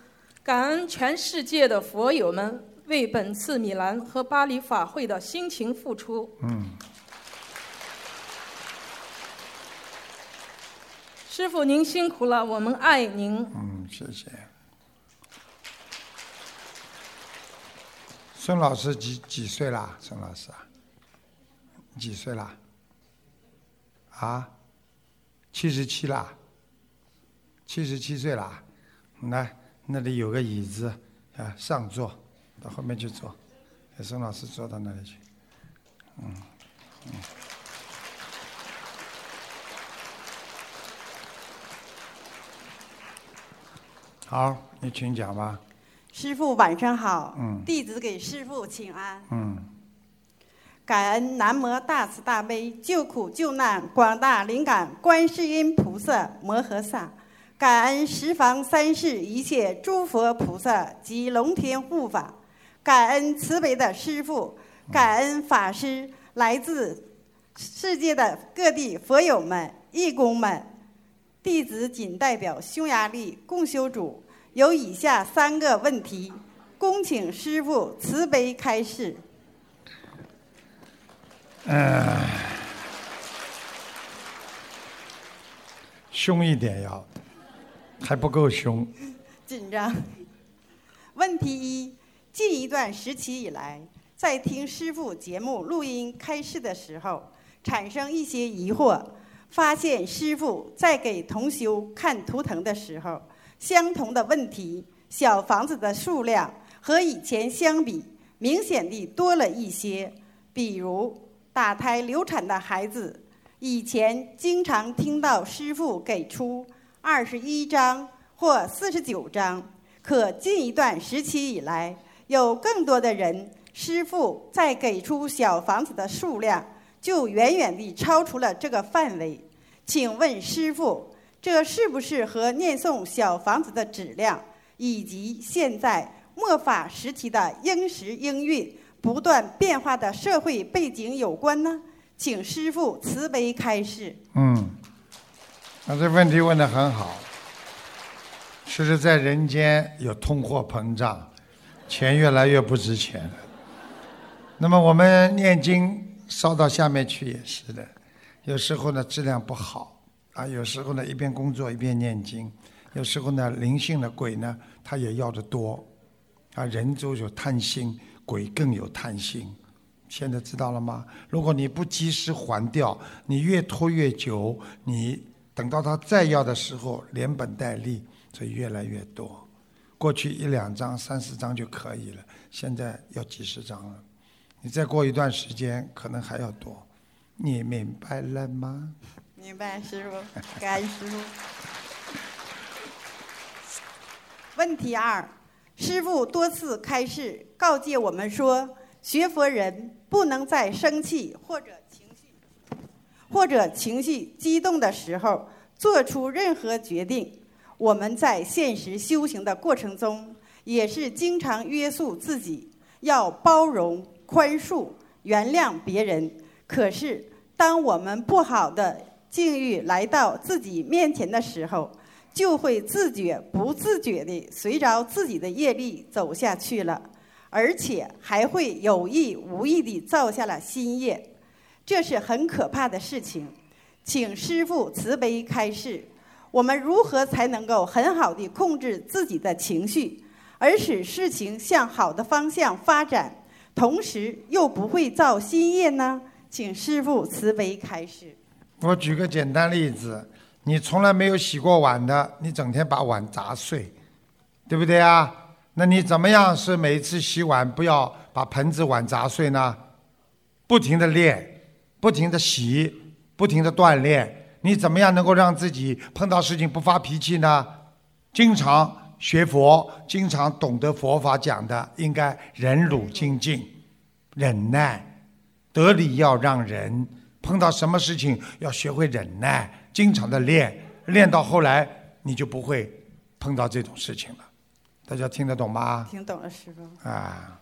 感恩全世界的佛友们为本次米兰和巴黎法会的辛勤付出。嗯。师父您辛苦了，我们爱您。嗯，谢谢。孙老师几几岁啦？孙老师啊，几岁啦？啊，七十七啦，七十七岁啦。来，那里有个椅子啊，上座，到后面去坐。孙老师坐到那里去。嗯嗯。好，你请讲吧。师傅晚上好，嗯，弟子给师傅请安。嗯，感恩南无大慈大悲救苦救难广大灵感观世音菩萨摩诃萨，感恩十方三世一切诸佛菩萨及龙天护法，感恩慈悲的师傅，感恩法师，来自世界的各地佛友们、义工们，弟子仅代表匈牙利共修组。有以下三个问题，恭请师傅慈悲开示。嗯，凶一点要，还不够凶。(laughs) 紧张。问题一：近一段时期以来，在听师傅节目录音开示的时候，产生一些疑惑，发现师傅在给同修看图腾的时候。相同的问题，小房子的数量和以前相比，明显地多了一些。比如打胎流产的孩子，以前经常听到师傅给出二十一张或四十九张，可近一段时期以来，有更多的人，师傅在给出小房子的数量，就远远地超出了这个范围。请问师傅？这是不是和念诵小房子的质量，以及现在末法时期的应时应运、不断变化的社会背景有关呢？请师傅慈悲开示。嗯，那这问题问的很好。其实，在人间有通货膨胀，钱越来越不值钱了。那么我们念经烧到下面去也是的，有时候呢质量不好。啊，有时候呢一边工作一边念经，有时候呢灵性的鬼呢他也要的多，啊人就有贪心，鬼更有贪心，现在知道了吗？如果你不及时还掉，你越拖越久，你等到他再要的时候连本带利，所以越来越多。过去一两张、三四张就可以了，现在要几十张了。你再过一段时间可能还要多，你明白了吗？明白，师傅，感恩师傅。问题二，师傅多次开示告诫我们说，学佛人不能在生气或者情绪或者情绪激动的时候做出任何决定。我们在现实修行的过程中，也是经常约束自己，要包容、宽恕、原谅别人。可是，当我们不好的境遇来到自己面前的时候，就会自觉不自觉地随着自己的业力走下去了，而且还会有意无意地造下了新业，这是很可怕的事情。请师父慈悲开示，我们如何才能够很好地控制自己的情绪，而使事情向好的方向发展，同时又不会造新业呢？请师父慈悲开示。我举个简单例子，你从来没有洗过碗的，你整天把碗砸碎，对不对啊？那你怎么样是每次洗碗不要把盆子碗砸碎呢？不停的练，不停的洗，不停的锻炼，你怎么样能够让自己碰到事情不发脾气呢？经常学佛，经常懂得佛法讲的，应该忍辱精进，忍耐，得理要让人。碰到什么事情要学会忍耐，经常的练，练到后来你就不会碰到这种事情了。大家听得懂吗？听懂了，师傅。啊，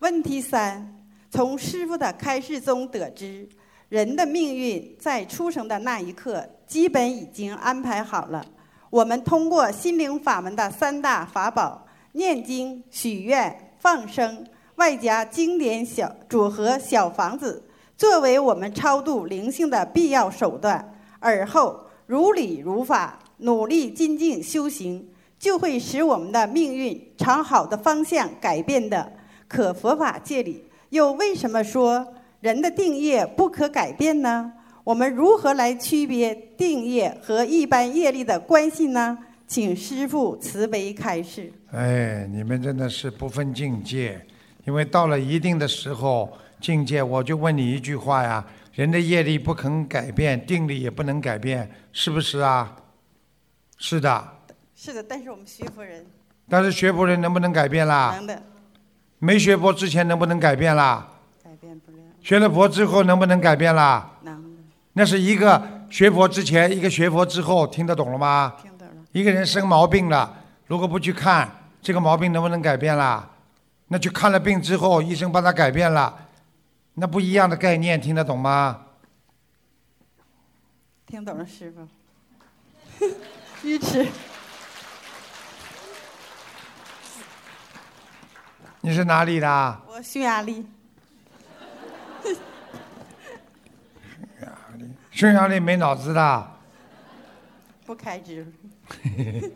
问题三：从师傅的开示中得知，人的命运在出生的那一刻基本已经安排好了。我们通过心灵法门的三大法宝。念经、许愿、放生，外加经典小组合小房子，作为我们超度灵性的必要手段。而后如理如法，努力精进修行，就会使我们的命运朝好的方向改变的。可佛法界里又为什么说人的定业不可改变呢？我们如何来区别定业和一般业力的关系呢？请师父慈悲开示。哎，你们真的是不分境界，因为到了一定的时候境界，我就问你一句话呀：人的业力不肯改变，定力也不能改变，是不是啊？是的。是的，但是我们学佛人。但是学佛人能不能改变啦？能的。没学佛之前能不能改变啦？改变不了。学了佛之后能不能改变啦？能。那是一个学佛之前，一个学佛之后，听得懂了吗？一个人生毛病了，如果不去看这个毛病能不能改变啦？那去看了病之后，医生帮他改变了，那不一样的概念，听得懂吗？听懂了，师傅。(laughs) 愚痴。你是哪里的？我匈牙利。(laughs) 匈牙利，匈牙利没脑子的。不开支。(laughs)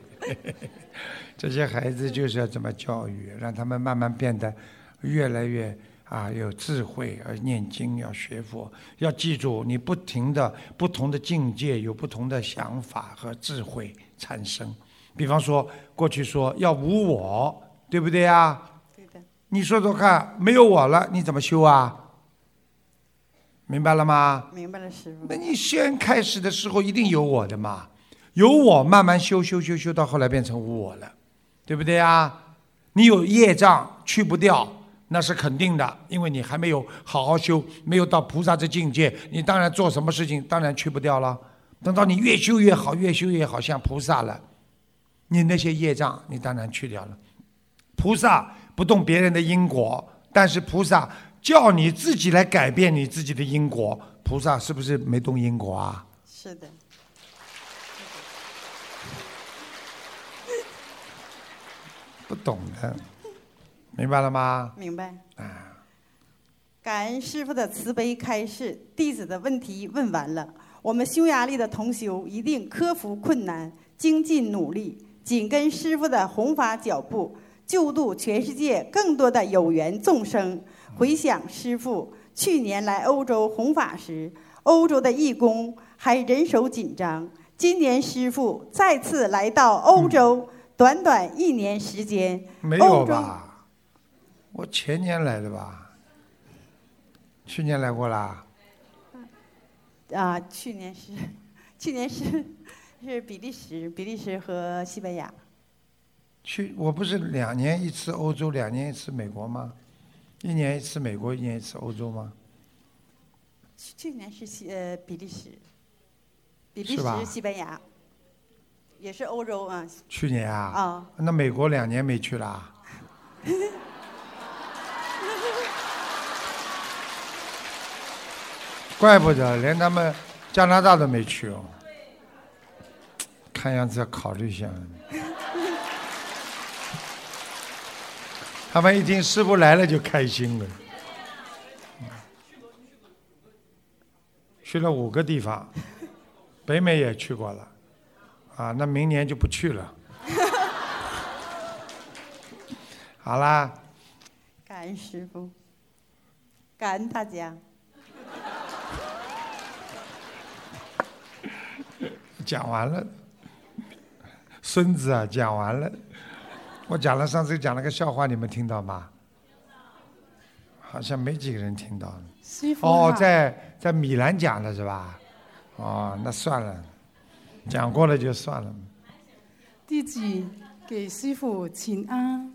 这些孩子就是要这么教育，让他们慢慢变得越来越啊有智慧，而念经要学佛，要记住，你不停的不同的境界有不同的想法和智慧产生。比方说，过去说要无我，对不对啊？对的。你说说看，没有我了，你怎么修啊？明白了吗？明白了，师傅。那你先开始的时候一定有我的嘛。有我慢慢修修修修到后来变成无我了，对不对呀？你有业障去不掉，那是肯定的，因为你还没有好好修，没有到菩萨的境界，你当然做什么事情当然去不掉了。等到你越修越好，越修越好像菩萨了，你那些业障你当然去掉了。菩萨不动别人的因果，但是菩萨叫你自己来改变你自己的因果，菩萨是不是没动因果啊？是的。不懂的，明白了吗？明白。啊，感恩师傅的慈悲开示，弟子的问题问完了。我们匈牙利的同修一定克服困难，精进努力，紧跟师傅的弘法脚步，救度全世界更多的有缘众生。回想师傅去年来欧洲弘法时，欧洲的义工还人手紧张。今年师傅再次来到欧洲。短短一年时间，没有吧？我前年来的吧？去年来过啦？啊，去年是，(laughs) 去年是 (laughs) 是比利时，比利时和西班牙。去我不是两年一次欧洲，两年一次美国吗？一年一次美国，一年一次欧洲吗？去去年是西呃比利时，比利时、西班牙，也是欧洲啊。去年啊？啊。那美国两年没去了？(laughs) 怪不得连他们加拿大都没去哦。看样子要考虑一下。他们一听师傅来了就开心了。去了五个地方，北美也去过了，啊，那明年就不去了。(laughs) 好啦，感恩师傅，感恩大家。(laughs) 讲完了，孙子啊，讲完了。我讲了，上次讲了个笑话，你们听到吗？好像没几个人听到。哦，在在米兰讲的是吧？哦，那算了，讲过了就算了。弟子给师傅请安，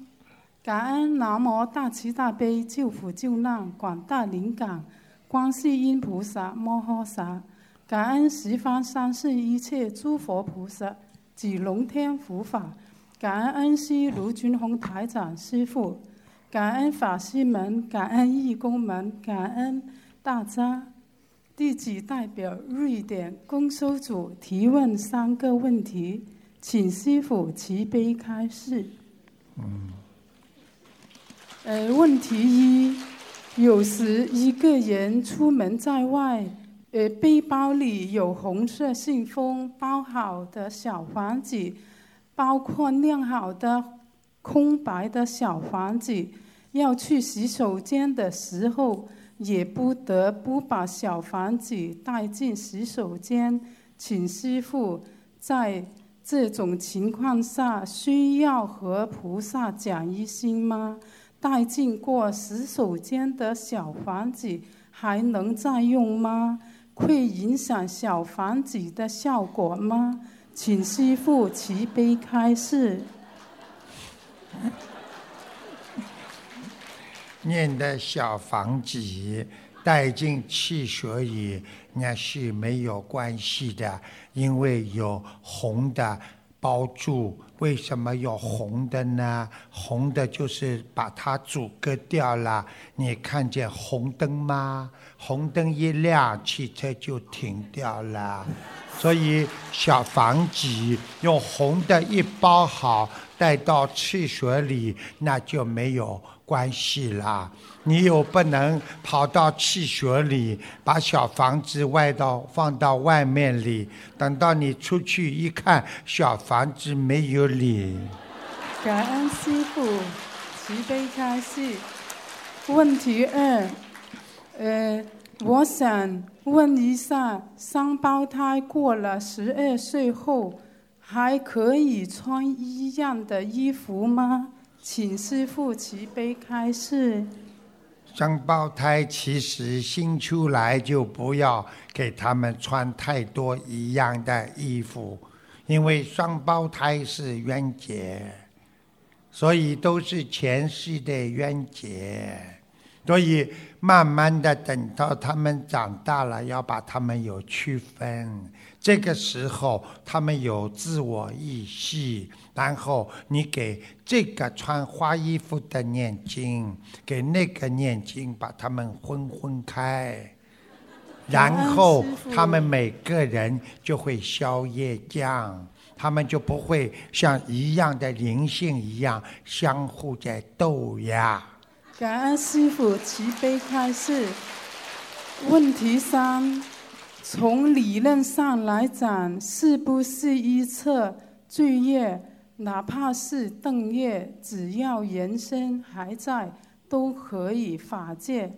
感恩南无大慈大悲救苦救难广大灵感观世音菩萨摩诃萨，感恩十方三世一切诸佛菩萨及龙天护法，感恩恩师卢军宏台长师傅，感恩法师们，感恩义工们，感恩大家。弟子代表瑞典公修组提问三个问题，请师傅慈悲开示。嗯，呃，问题一，有时一个人出门在外，呃，背包里有红色信封包好的小房子，包括晾好的空白的小房子，要去洗手间的时候，也不得不把小房子带进洗手间，请师傅在这种情况下需要和菩萨讲一心吗？带进过洗手间的小房子还能再用吗？会影响小房子的效果吗？请师傅慈悲开示。念的小房子带进气血里，那是没有关系的，因为有红的包住。为什么有红的呢？红的就是把它阻隔掉了。你看见红灯吗？红灯一亮，汽车就停掉了。所以小房子用红的一包好，带到气血里，那就没有关系啦。你又不能跑到气血里，把小房子外到放到外面里，等到你出去一看，小房子没有里。感恩师傅慈悲开示。问题二，呃，我想问一下，双胞胎过了十二岁后，还可以穿一样的衣服吗？请师傅慈悲开示。双胞胎其实新出来就不要给他们穿太多一样的衣服，因为双胞胎是冤结，所以都是前世的冤结，所以慢慢的等到他们长大了，要把他们有区分。这个时候他们有自我意识，然后你给这个穿花衣服的念经，给那个念经，把他们分分开，然后他们每个人就会消业障，他们就不会像一样的灵性一样相互在斗呀。感恩师傅慈悲开示。问题三，从理论上来讲，是不是一侧罪业，哪怕是瞪业，只要人生还在，都可以法界？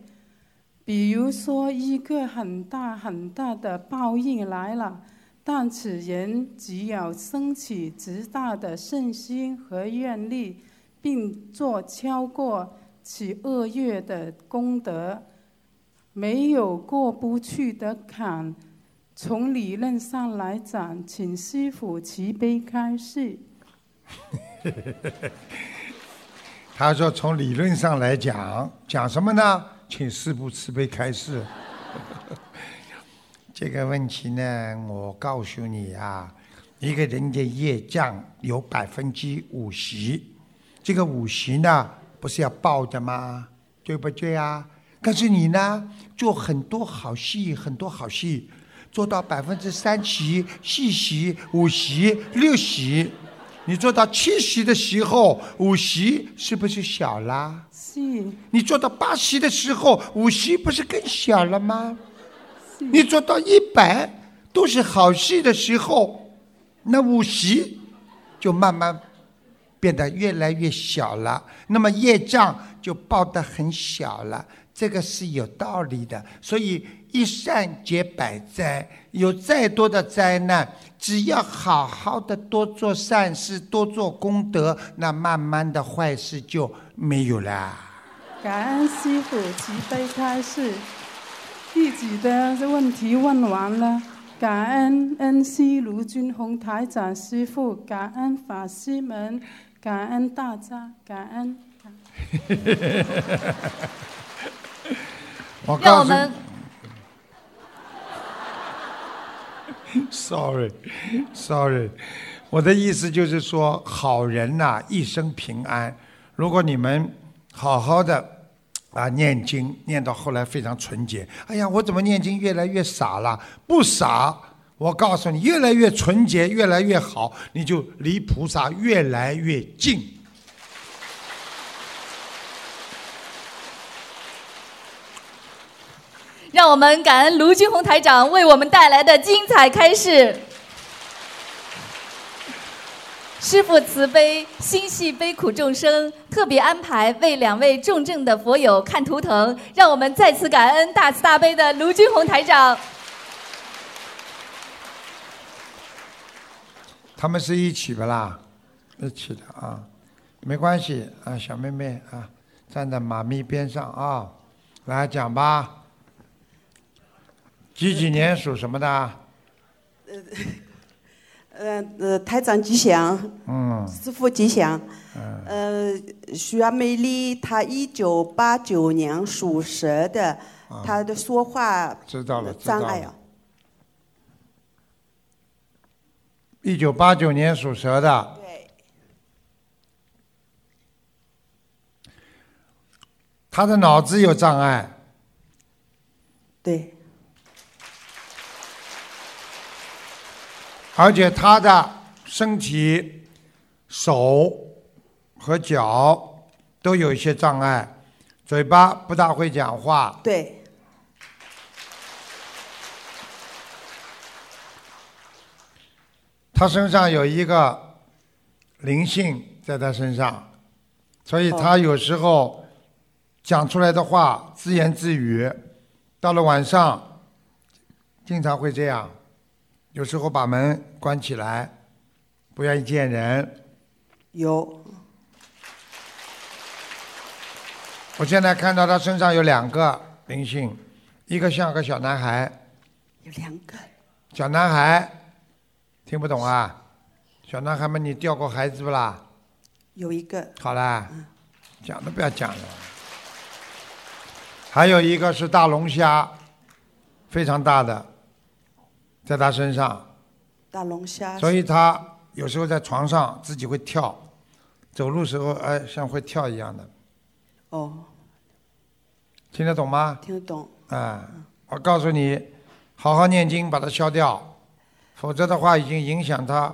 比如说，一个很大很大的报应来了，但此人只要升起极大的信心和愿力，并做超过其恶业的功德，没有过不去的坎。从理论上来讲，请师傅慈悲开示。(laughs) 他说从理论上来讲，讲什么呢？请师傅慈悲开示。(laughs) 这个问题呢，我告诉你啊，一个人的业障有百分之五十，这个五十呢，不是要报的吗？对不对啊？可是你呢，做很多好戏，很多好戏，做到百分之三十、四十、五十、六十，你做到七十的时候，五十是不是小啦？是。你做到八十的时候，五十不是更小了吗？你做到一百都是好戏的时候，那五十就慢慢变得越来越小了，那么业障就报得很小了，这个是有道理的。所以一善解百灾，有再多的灾难，只要好好的多做善事，多做功德，那慢慢的坏事就没有啦。感恩师傅慈悲开示。弟子的问题问完了，感恩恩师卢军宏台长师傅，感恩法师们，感恩大家，感恩。(laughs) 我让我们 (laughs) Sorry，Sorry，(laughs) 我的意思就是说，好人呐、一生平安。如果你们好好的。啊，念经念到后来非常纯洁。哎呀，我怎么念经越来越傻了？不傻，我告诉你，越来越纯洁，越来越好，你就离菩萨越来越近。让我们感恩卢军宏台长为我们带来的精彩开示。师父慈悲，心系悲苦众生，特别安排为两位重症的佛友看图腾，让我们再次感恩大慈大悲的卢军宏台长。他们是一起的啦，一起的啊，没关系啊，小妹妹啊，站在妈咪边上啊，来讲吧。几几年属什么的？呃。呃呃，台长吉祥，嗯，师傅吉祥，嗯，呃，徐美丽，她一九八九年属蛇的，她的说话知道了，障碍啊。一九八九年属蛇的，对，他的脑子有障碍，对。而且他的身体、手和脚都有一些障碍，嘴巴不大会讲话。对。他身上有一个灵性在他身上，所以他有时候讲出来的话自言自语，到了晚上经常会这样。有时候把门关起来，不愿意见人。有。我现在看到他身上有两个灵性，一个像个小男孩。有两个。小男孩，听不懂啊？小男孩们，你掉过孩子不啦？有一个。好啦，讲都不要讲了。还有一个是大龙虾，非常大的。在他身上，大龙虾，所以他有时候在床上自己会跳，走路时候哎像会跳一样的。哦，听得懂吗？听得懂。啊，我告诉你，好好念经把它消掉，否则的话已经影响他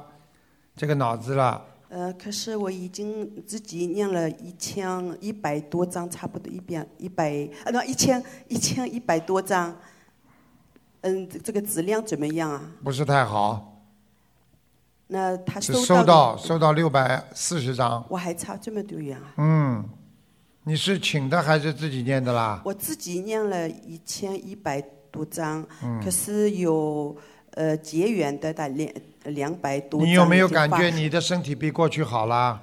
这个脑子了。呃，可是我已经自己念了一千一百多张，差不多一遍一百，呃，那一千一千一百多张。嗯，这个质量怎么样啊？不是太好。那他收收到收到六百四十张。我还差这么多呀。嗯，你是请的还是自己念的啦？我自己念了一千一百多张，嗯，可是有呃结缘的大两两百多。你有没有感觉你的身体比过去好啦？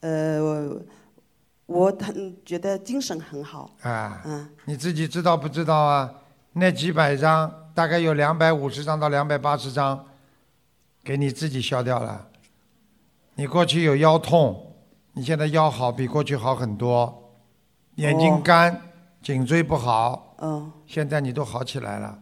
呃，我很觉得精神很好。啊。嗯。你自己知道不知道啊？那几百张，大概有两百五十张到两百八十张，给你自己消掉了。你过去有腰痛，你现在腰好，比过去好很多。眼睛哦干，颈椎不好，嗯，现在你都好起来了，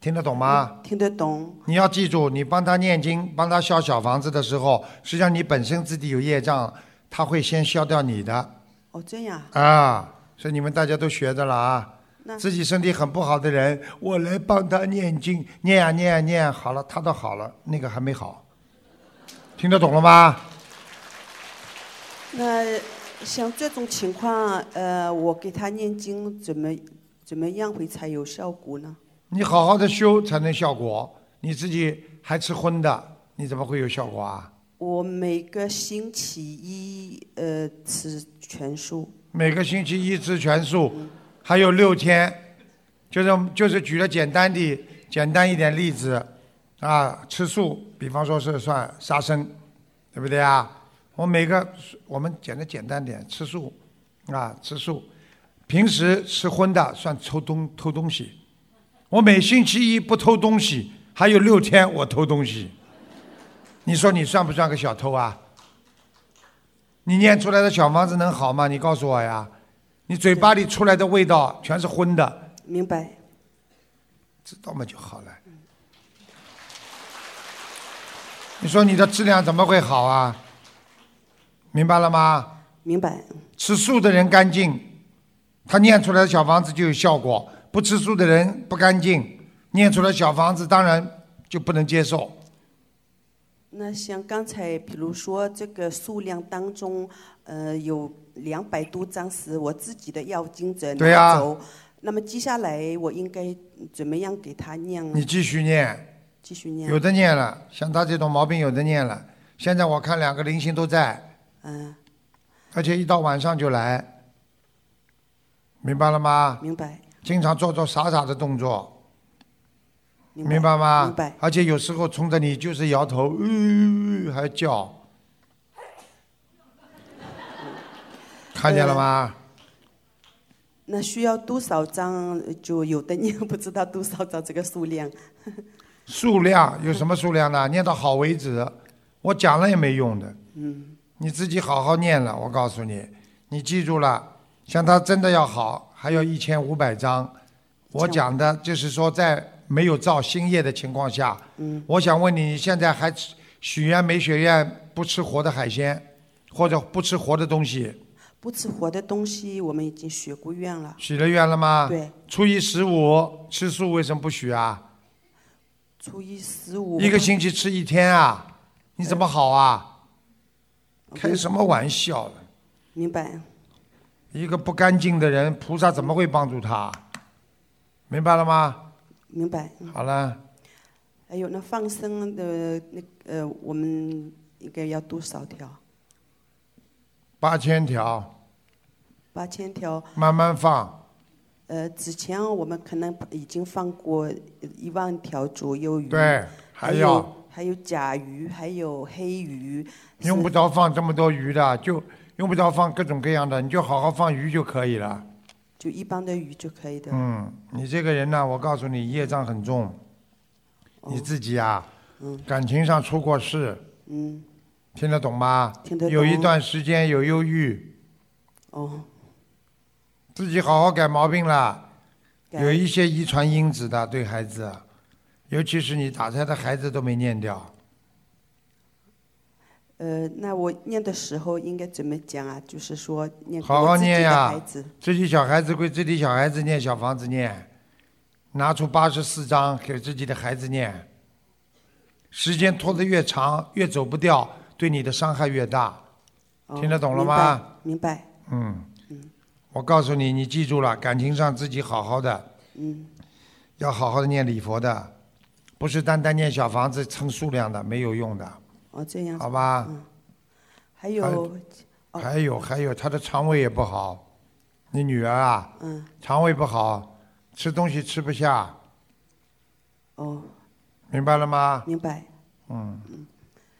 听得懂吗？听得懂。你要记住，你帮他念经、帮他消小房子的时候，实际上你本身自己有业障，他会先消掉你的哦，这样。啊。所以你们大家都学着了啊。那自己身体很不好的人，我来帮他念经，念啊念啊念啊，好了，他都好了，那个还没好，听得懂了吗？那像这种情况，呃，我给他念经，怎么怎么样会才有效果呢？你好好的修才能效果，你自己还吃荤的，你怎么会有效果啊？我每个星期一呃吃全素，每个星期一吃全素，还有六天，就是就是举了简单的简单一点例子，啊，吃素，比方说是算杀生，对不对啊？我每个我们讲的简单点，吃素，啊，吃素，平时吃荤的算偷东偷东西，我每星期一不偷东西，还有六天我偷东西，你说你算不算个小偷啊？你念出来的小房子能好吗？你告诉我呀！你嘴巴里出来的味道全是荤的，明白？知道嘛就好了。你说你的质量怎么会好啊？明白了吗？明白。吃素的人干净，他念出来的小房子就有效果；不吃素的人不干净，念出来小房子当然就不能接受。那像刚才，比如说这个数量当中，呃，有两百多张是我自己的要经者对呀拿走，那么接下来我应该怎么样给他念？你继续念，继续念。有的念了，像他这种毛病有的念了。现在我看两个灵性都在，嗯，而且一到晚上就来，明白了吗？明白。经常做做傻傻的动作，明明白吗？明白。而且有时候冲着你就是摇头，嗯，还叫，看见了吗？那需要多少张？就有的念不知道多少张这个数量。(laughs) 数量有什么数量呢？念到好为止，我讲了也没用的。嗯，你自己好好念了，我告诉你，你记住了，像他真的要好，还有一千五百张。我讲的就是说，在没有造新业的情况下，嗯，我想问你，你现在还许愿没许愿不吃活的海鲜，或者不吃活的东西？不吃活的东西，我们已经许过愿了。许了愿了吗？对。初一十五吃素为什么不许啊？初一十五。一个星期吃一天啊？你怎么好啊？开什么玩笑了？明白。一个不干净的人，菩萨怎么会帮助他？明白了吗？明白。好了，还有那放生的那呃，我们应该要多少条？八千条，八千条。慢慢放。呃，之前我们可能已经放过一万条左右鱼。对还有还有甲鱼，还有黑鱼。用不着放这么多鱼的，就用不着放各种各样的，你就好好放鱼就可以了。就一般的鱼就可以的。嗯，你这个人呢，我告诉你，业障很重。你自己啊，嗯感情上出过事，嗯，听得懂吗？听得懂有一段时间有忧郁，哦，自己好好改毛病了。改有一些遗传因子的，对孩子，尤其是你打胎的孩子都没念掉。呃，那我念的时候应该怎么讲啊？就是说念给好好我自己的念呀孩子。，自己小孩子归自己小孩子念，小房子念，拿出八十四章给自己的孩子念。时间拖得越长，越走不掉，对你的伤害越大。哦听得懂了吗？明白。嗯，我告诉你，你记住了，感情上自己好好的，嗯，要好好的念礼佛的，不是单单念小房子称数量的，没有用的，哦，这样。好吧？还有，还有还有，他的肠胃也不好，你女儿啊，嗯，肠胃不好，吃东西吃不下，哦，明白了吗？明白。嗯，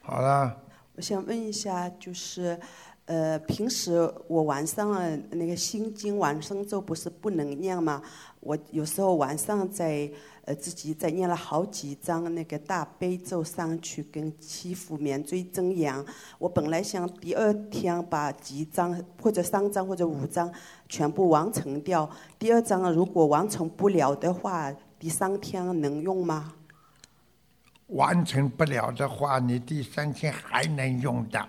好了，我想问一下，就是，呃，平时我晚上啊那个心经晚上咒不是不能念吗？我有时候晚上在呃自己在念了好几张那个大悲咒上去，跟祈福免罪真言。我本来想第二天把几张或者三张或者五张全部完成掉。第二张如果完成不了的话，第三天能用吗？完成不了的话，你第三天还能用的。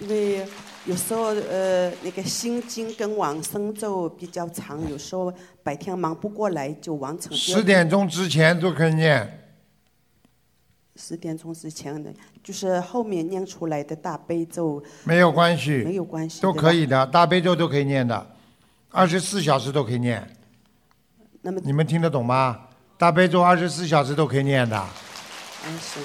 因为有时候呃那个心经跟往生咒比较长，有时候白天忙不过来就完成。十点钟之前都可以念。十点钟之前的，就是后面念出来的大悲咒。没有关系。没有关系。都可以的，大悲咒都可以念的，二十四小时都可以念。那么你们听得懂吗？大悲咒二十四小时都可以念的。嗯是。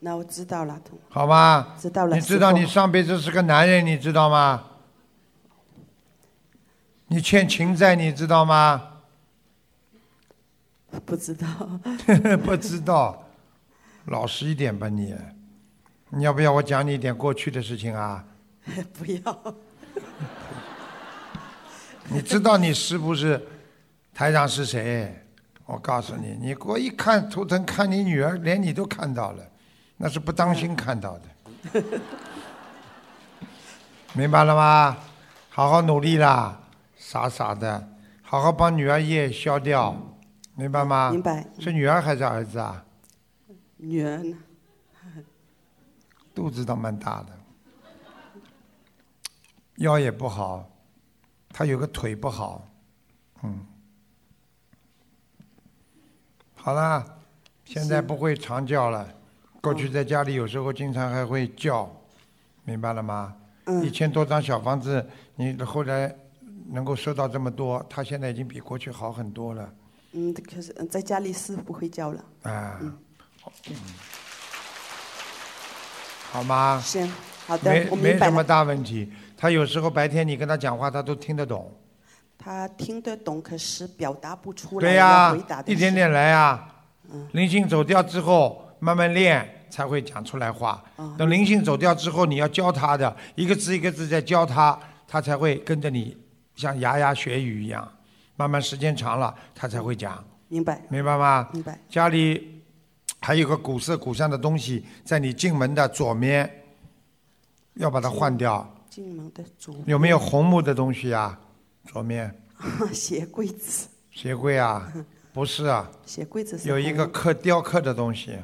那我知道了，同好吧？知道了。你知道你上辈子是个男人，你知道吗？你欠情债，你知道吗？不知道。(laughs) 不知道，老实一点吧你。你要不要我讲你一点过去的事情啊？(laughs) 不要。(laughs) 你知道你是不是台长是谁？我告诉你，你给我一看图腾，看你女儿，连你都看到了，那是不当心看到的，明白了吗？好好努力啦，傻傻的，好好帮女儿业消掉，明白吗？明白。是女儿还是儿子啊？女儿呢？肚子倒蛮大的，腰也不好，她有个腿不好，嗯。好啦，现在不会长叫了，过去在家里有时候经常还会叫，明白了吗？嗯一千多张小房子，你后来能够收到这么多，他现在已经比过去好很多了，嗯，可是嗯在家里是不会叫了。啊，嗯好吗？行，好的没什么大问题。他有时候白天你跟他讲话，他都听得懂。他听得懂，可是表达不出来。对呀、一点点来啊。嗯灵性走掉之后，慢慢练才会讲出来话。嗯等灵性走掉之后，你要教他的，一个字一个字在教他，他才会跟着你，像牙牙学语一样。慢慢时间长了，他才会讲。明白。明白吗？明白。家里还有个古色古香的东西，在你进门的左面，要把它换掉。进门的左有没有红木的东西啊？左面 (laughs) 鞋柜子？鞋柜啊？不是啊，(laughs) 鞋柜子是有一个刻雕刻的东西，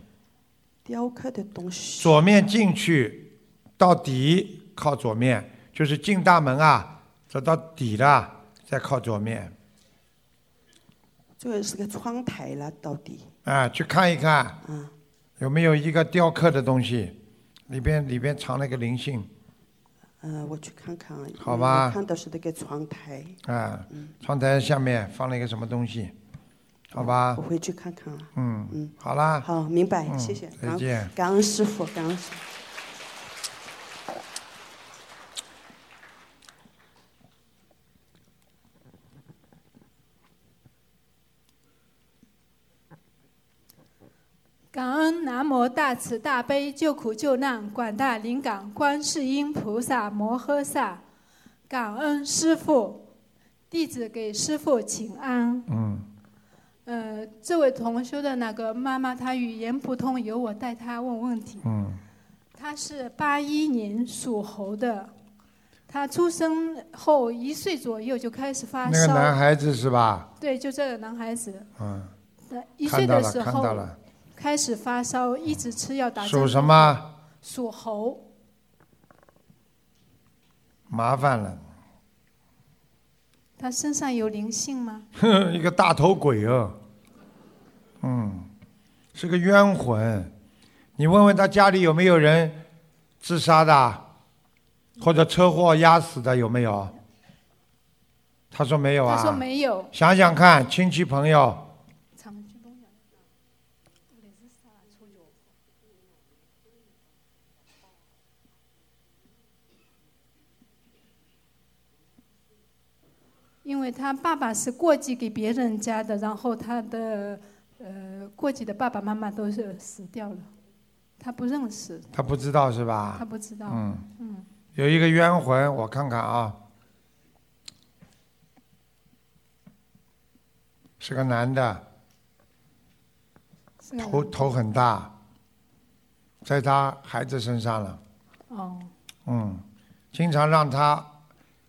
雕刻的东西。左面进去到底靠左面，就是进大门啊，走到底了再靠左面。这个是个窗台了，到底。啊，去看一看，啊有没有一个雕刻的东西，里边里边藏了一个灵性，呃，我去看看。好吧看到是那个窗台。啊，窗台下面放了一个什么东西，好吧我？回去看看啊。嗯嗯，好啦，好，明白，嗯谢谢。再见。感恩师傅，感恩师傅。感恩南无大慈大悲救苦救难广大灵感观世音菩萨摩诃萨，感恩师父，弟子给师父请安。嗯，呃，这位同修的那个妈妈，她语言不通，由我代她问问题。嗯，她是八一年属猴的，她出生后一岁左右就开始发那个烧。男孩子是吧？对，就这个男孩子，嗯，呃一岁的时候开始发烧，一直吃药打针。属什么？属猴。麻烦了，他身上有灵性吗？哼，(laughs) 一个大头鬼哦，嗯，是个冤魂。你问问他家里有没有人自杀的，或者车祸压死的有没有？他说没有啊。他说没有。想想看，亲戚朋友，因为他爸爸是过继给别人家的，然后他的呃，过继的爸爸妈妈都是死掉了，他不认识，他不知道是吧？他不知道。嗯。嗯，有一个冤魂，我看看啊，是个男的，头头很大，在他孩子身上了。哦，嗯，经常让他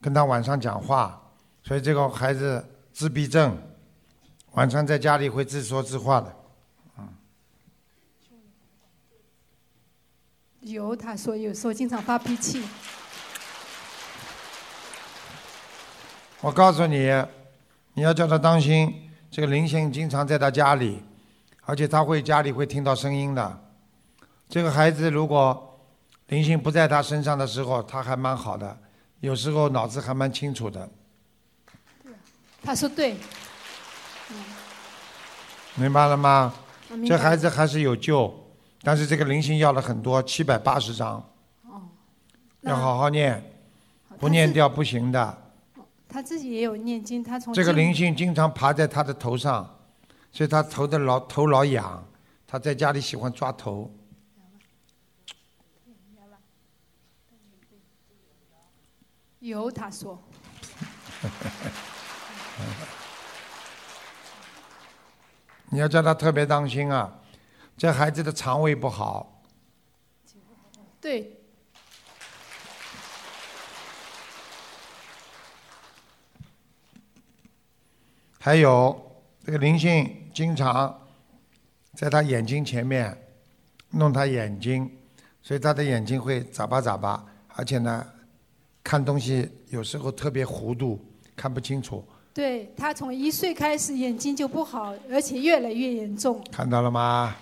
跟他晚上讲话，所以这个孩子自闭症，晚上在家里会自说自话的。有他说有时候经常发脾气。我告诉你，你要叫他当心，这个灵性经常在他家里，而且他会家里会听到声音的。这个孩子如果灵性不在他身上的时候，他还蛮好的，有时候脑子还蛮清楚的，他说对，明白了吗？这孩子还是有救，但是这个灵性要了很多，七百八十张，哦，要好好念，不念掉不行的。他自己也有念经，他从这个灵性经常爬在他的头上，所以他头的老头老痒，他在家里喜欢抓头。有他说，(laughs) (laughs) 你要叫他特别当心啊，这孩子的肠胃不好，对，还有这个灵性经常在他眼睛前面弄他眼睛，所以他的眼睛会眨巴眨巴，而且呢，看东西有时候特别糊涂，看不清楚，对他从一岁开始眼睛就不好，而且越来越严重。看到了吗？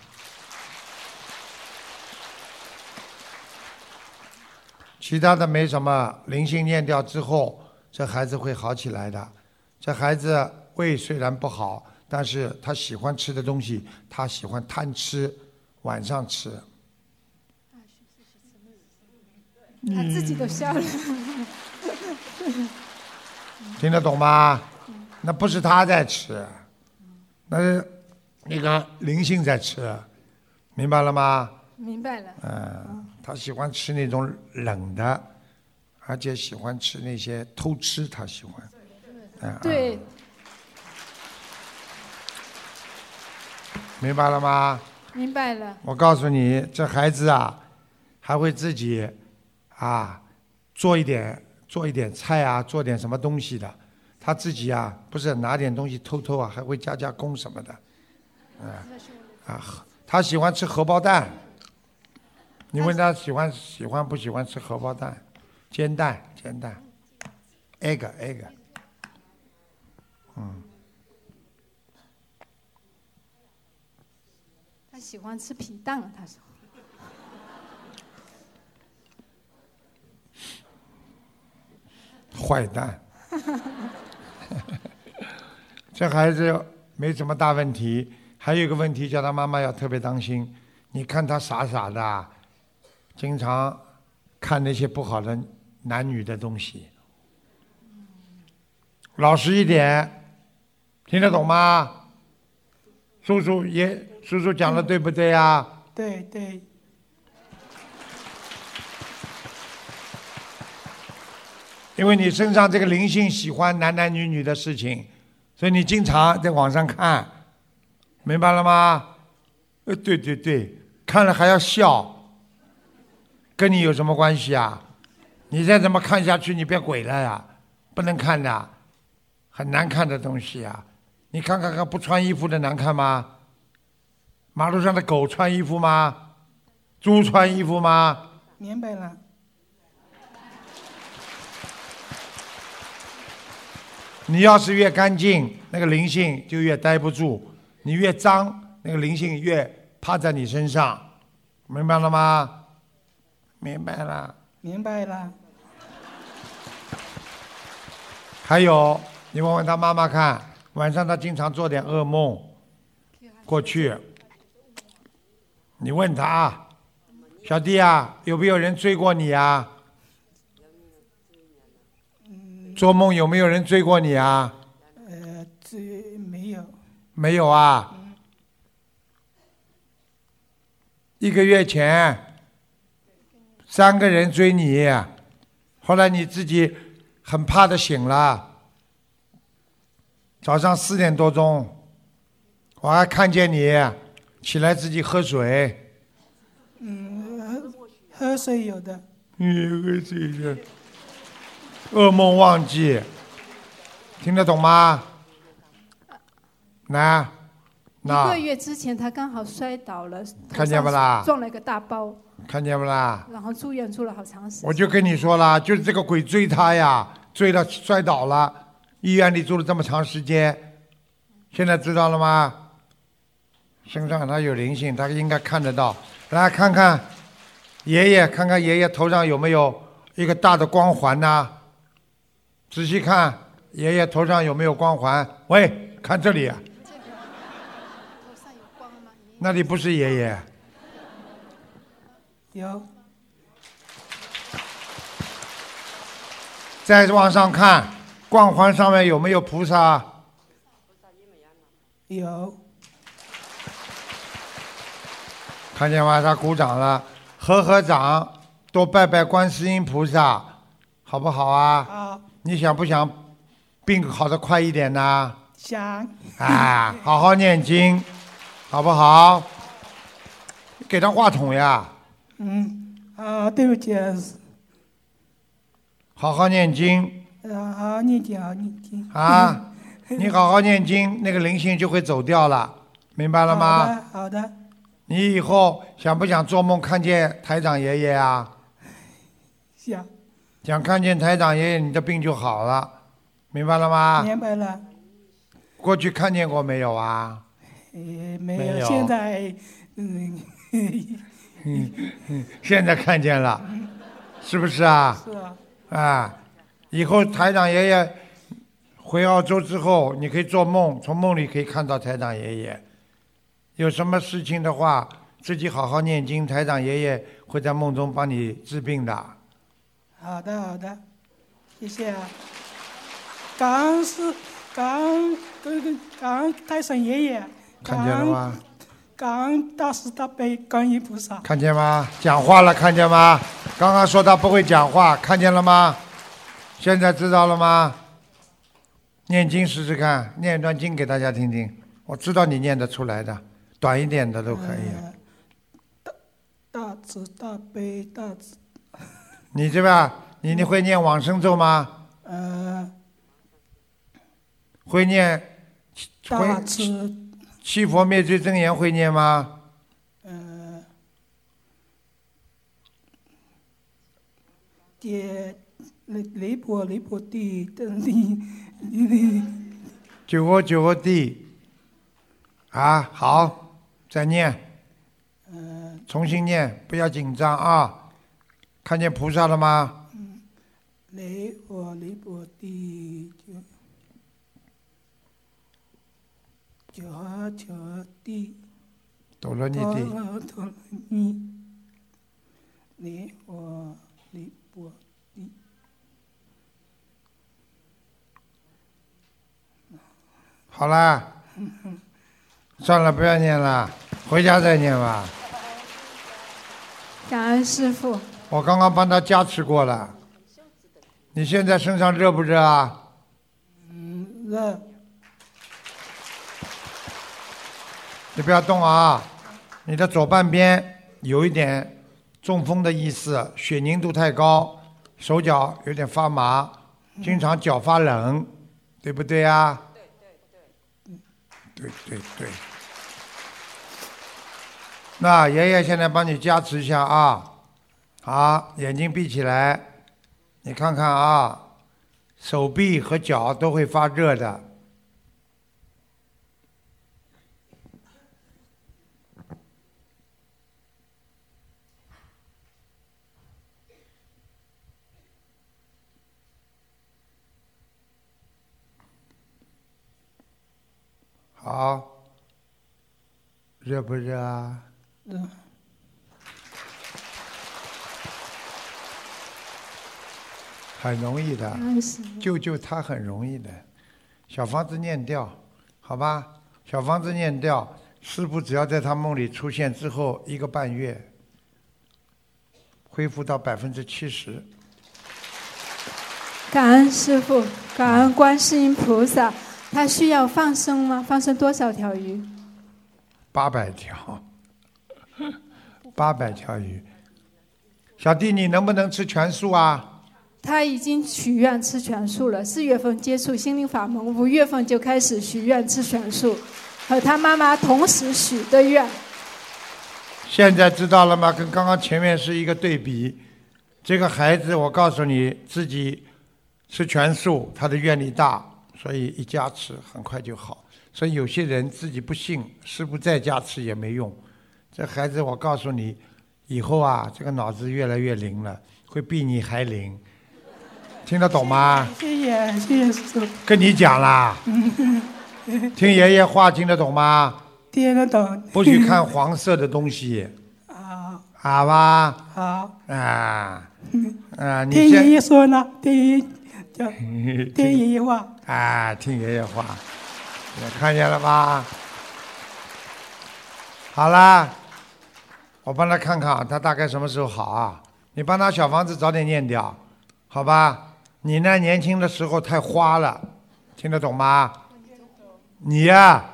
其他的没什么，灵性念掉之后，这孩子会好起来的。这孩子胃虽然不好，但是他喜欢吃的东西，他喜欢贪吃，晚上吃。他自己都笑了。听得懂吗？那不是他在吃，那是那个灵性在吃，明白了吗？明白了。嗯，他喜欢吃那种冷的，而且喜欢吃那些偷吃，他喜欢。嗯，对，明白了吗？明白了。我告诉你，这孩子啊，还会自己啊做一点做一点菜啊，做点什么东西的。他自己啊，不是拿点东西偷偷啊，还会加加工什么的。嗯啊，他喜欢吃荷包蛋。你问他喜欢喜欢不喜欢吃荷包蛋？煎蛋，煎蛋，egg egg。嗯，他喜欢吃皮蛋，他说。坏蛋。(laughs) (laughs) 这孩子没什么大问题，还有一个问题，叫他妈妈要特别当心。你看他傻傻的，经常看那些不好的男女的东西。老实一点，听得懂吗？叔叔也，叔叔讲的对不对啊？对对，因为你身上这个灵性喜欢男男女女的事情，所以你经常在网上看，明白了吗？呃，对对对，看了还要笑，跟你有什么关系啊？你再这么看下去，你变鬼了呀！不能看的，很难看的东西啊！你看看看，不穿衣服的难看吗？马路上的狗穿衣服吗？猪穿衣服吗？明白了。你要是越干净，那个灵性就越待不住；你越脏，那个灵性越趴在你身上，明白了吗？明白了。明白了。还有，你问问他妈妈看，晚上他经常做点噩梦。过去，你问他，小弟啊，有没有人追过你啊？做梦有没有人追过你啊？呃，追没有。没有啊。一个月前，三个人追你，后来你自己很怕的醒了。早上四点多钟，我还看见你起来自己喝水，嗯，喝喝水有的，你喝水的，噩梦忘记，听得懂吗？来，一那个月之前他刚好摔倒了，看见不啦撞了一个大包，看见不啦？然后住院住了好长时间。我就跟你说了，就是这个鬼追他呀，追了摔倒了，医院里住了这么长时间，现在知道了吗？身上他有灵性，他应该看得到。来看看爷爷，看看爷爷头上有没有一个大的光环呐、仔细看爷爷头上有没有光环。喂，看这里、啊，那里不是爷爷。有再往上看，光环上面有没有菩萨？有看见吗？他鼓掌了，合合掌，多拜拜观世音菩萨，好不好啊？好。你想不想病好的快一点呢？想啊，好好念经，好不好？给他话筒呀，嗯啊，对不起，好好念经啊好念经好念经啊！你好好念经，那个灵性就会走掉了，明白了吗？好的好的，你以后想不想做梦看见台长爷爷啊？想想看见台长爷爷，你的病就好了，明白了吗？明白了，过去看见过没有啊？也没有，现在嗯，嗯嗯，现在看见了，是不是啊？是啊，啊，以后台长爷爷回澳洲之后，你可以做梦，从梦里可以看到台长爷爷。有什么事情的话，自己好好念经，台长爷爷会在梦中帮你治病的。好的好的，谢谢啊。感恩是感恩这个感恩太上爷爷，看见了吗？感恩大慈大悲观音菩萨。看见吗？讲话了，看见吗？刚刚说他不会讲话，看见了吗？现在知道了吗？念经试试看，念一段经给大家听听。我知道你念得出来的，短一点的都可以。呃大慈大悲大慈，你这边，你你会念往生咒吗？呃，会念大会慈七佛灭罪真言会念吗？呃，爹雷雷波雷波地的地地九个九个地，啊，好，再念，呃重新念，不要紧张啊。看见菩萨了吗？雷波雷波地九九和九和地。哆罗尼地，哆哆罗尼，雷波雷波地。好啦，算了，不要念了，回家再念吧。感恩师傅，我刚刚帮他加持过了。你现在身上热不热啊？嗯，热你不要动啊！你的左半边有一点中风的意思，血凝度太高，手脚有点发麻，经常脚发冷，对不对啊？对对对。那爷爷现在帮你加持一下啊，好，眼睛闭起来，你看看啊，手臂和脚都会发热的。好，热不热啊？热。很容易的救救他很容易的。小房子念掉，好吧？小房子念掉，师傅只要在他梦里出现之后一个半月，恢复到百分之七十。感恩师傅，感恩观世音菩萨。他需要放生吗？放生多少条鱼？八百条，八百条鱼。小弟，你能不能吃全素啊？他已经许愿吃全素了。四月份接触心灵法门，五月份就开始许愿吃全素，和他妈妈同时许的愿。现在知道了吗？跟刚刚前面是一个对比。这个孩子，我告诉你，自己吃全素，他的愿力大，所以一加持很快就好。所以有些人自己不信，师傅再加持也没用。这孩子，我告诉你，以后啊，这个脑子越来越灵了，会比你还灵。听得懂吗？谢谢谢谢师傅。跟你讲啦，(laughs) 听爷爷话听得懂吗？听得懂。不许看黄色的东西。啊。好吧。好。啊。啊，(laughs) 你听爷爷说呢，听爷爷叫，(laughs) 听爷爷话。啊，听爷爷话，看见了吧？好啦，我帮他看看，他大概什么时候好啊？你帮他小房子早点念掉，好吧？你呢，年轻的时候太花了，听得懂吗？你呀、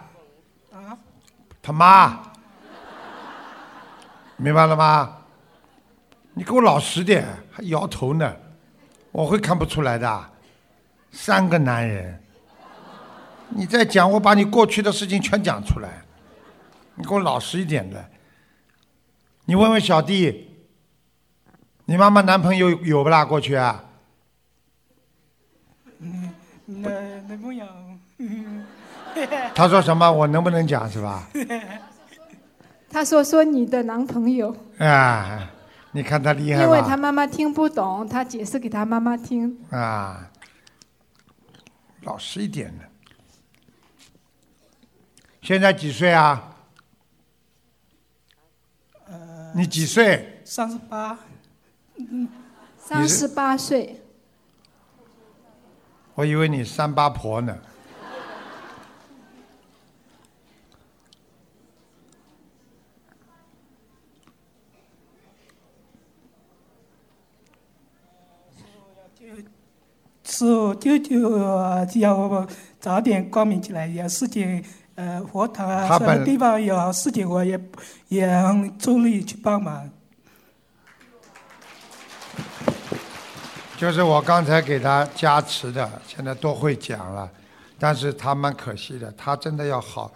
他妈，明白了吗？你给我老实点，还摇头呢，我会看不出来的。三个男人，你再讲，我把你过去的事情全讲出来。你给我老实一点的。你问问小弟，你妈妈男朋友有不啦？过去啊？嗯，那男朋友。嗯 (laughs) 他说什么？我能不能讲是吧？(laughs) 他说说你的男朋友，啊，你看他厉害因为他？妈妈听不懂，他解释给他妈妈听。啊，老实一点的。现在几岁啊？你几岁？三十八。嗯，三十八岁，我以为你三八婆呢。师傅就就要早点光明起来，有事情呃佛堂啊他什么地方有事情我也也很出力去帮忙。就是我刚才给他加持的，现在都会讲了，但是他蛮可惜的，他真的要好。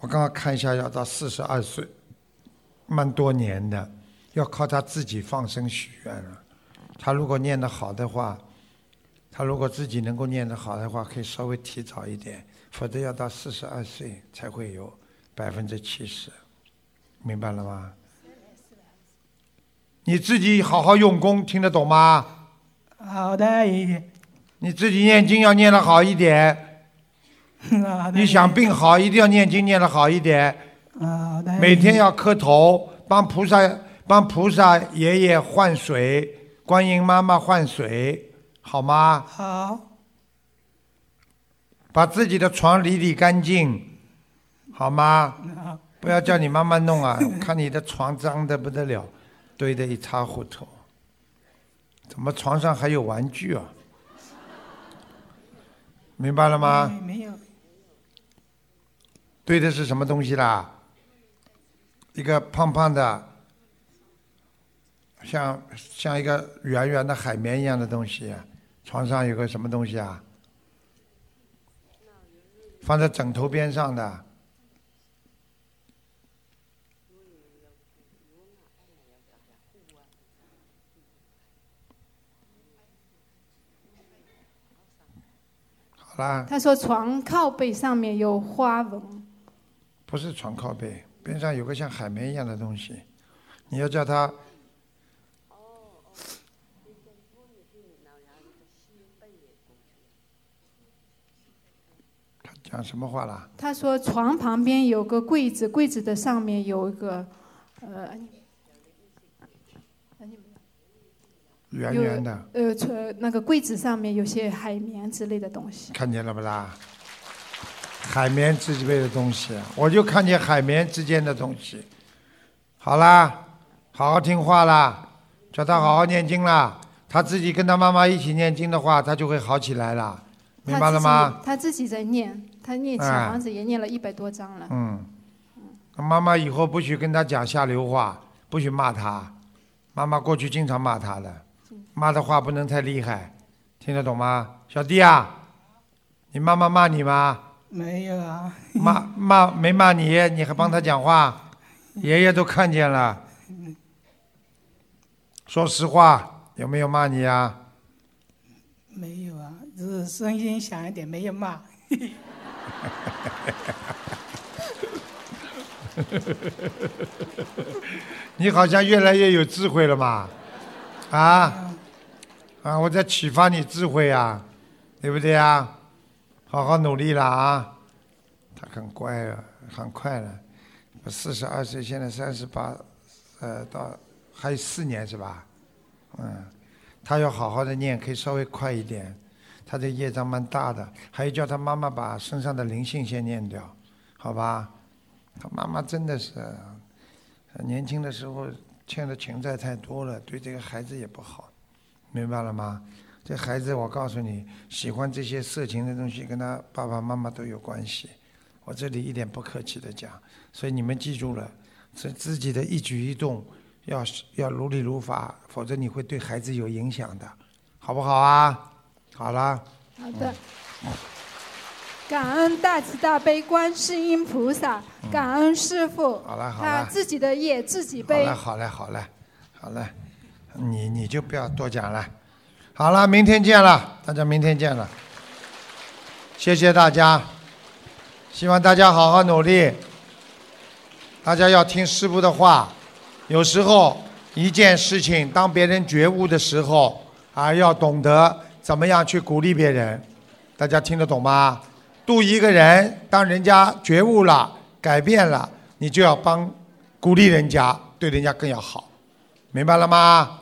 我刚刚看一下，要到四十二岁，蛮多年的，要靠他自己放生许愿了。他如果念得好的话，他如果自己能够念得好的话，可以稍微提早一点，否则要到四十二岁才会有百分之七十，明白了吗？你自己好好用功，听得懂吗？好的，爷爷。你自己念经要念得好一点，好的。你想病好，一定要念经念得好一点。好的。每天要磕头，帮菩萨帮菩萨爷爷换水，观音妈妈换水，好吗？好。把自己的床理理干净，好吗？好。不要叫你妈妈弄啊！看你的床脏的不得了，堆得一塌糊涂。怎么床上还有玩具啊？明白了吗？没有。堆的是什么东西啦？一个胖胖的，像像一个圆圆的海绵一样的东西，床上有个什么东西啊？放在枕头边上的。好啦，他说床靠背上面有花纹，不是床靠背，边上有个像海绵一样的东西，你要叫它。他讲什么话了？他说床旁边有个柜子，柜子的上面有一个，呃，圆圆的，呃，从那个柜子上面有些海绵之类的东西。看见了不啦？海绵之类的东西，我就看见海绵之间的东西。好啦，好好听话啦，叫他好好念经啦。他自己跟他妈妈一起念经的话，他就会好起来了，明白了吗？他自己在念，他念小房子也念了一百多章了。嗯，妈妈以后不许跟他讲下流话，不许骂他。妈妈过去经常骂他的，骂的话不能太厉害，听得懂吗？小弟啊，你妈妈骂你吗？没有啊。骂骂没骂你，你还帮他讲话？爷爷都看见了。说实话，有没有骂你啊？没有啊，只是声音响一点，没有骂。(laughs) 你好像越来越有智慧了嘛？啊啊！我在启发你智慧啊，对不对啊？好好努力了啊！他很乖了，很快了。四十二岁，现在三十八，呃，到还有四年是吧？嗯，他要好好的念，可以稍微快一点。他的业障蛮大的，还有叫他妈妈把身上的灵性先念掉，好吧？他妈妈真的是年轻的时候欠的情债太多了，对这个孩子也不好，明白了吗？这孩子，我告诉你，喜欢这些色情的东西，跟他爸爸妈妈都有关系。我这里一点不客气的讲，所以你们记住了，自自己的一举一动要要如理如法，否则你会对孩子有影响的，好不好啊？好了。好的。感恩大慈大悲观世音菩萨，感恩师傅。好了好了。他自己的业自己背。好嘞好嘞好嘞，好嘞，你你就不要多讲了。好了，明天见了，大家明天见了。谢谢大家，希望大家好好努力。大家要听师傅的话，有时候一件事情，当别人觉悟的时候，啊，要懂得怎么样去鼓励别人。大家听得懂吗？度一个人，当人家觉悟了、改变了，你就要帮鼓励人家，对人家更要好，明白了吗？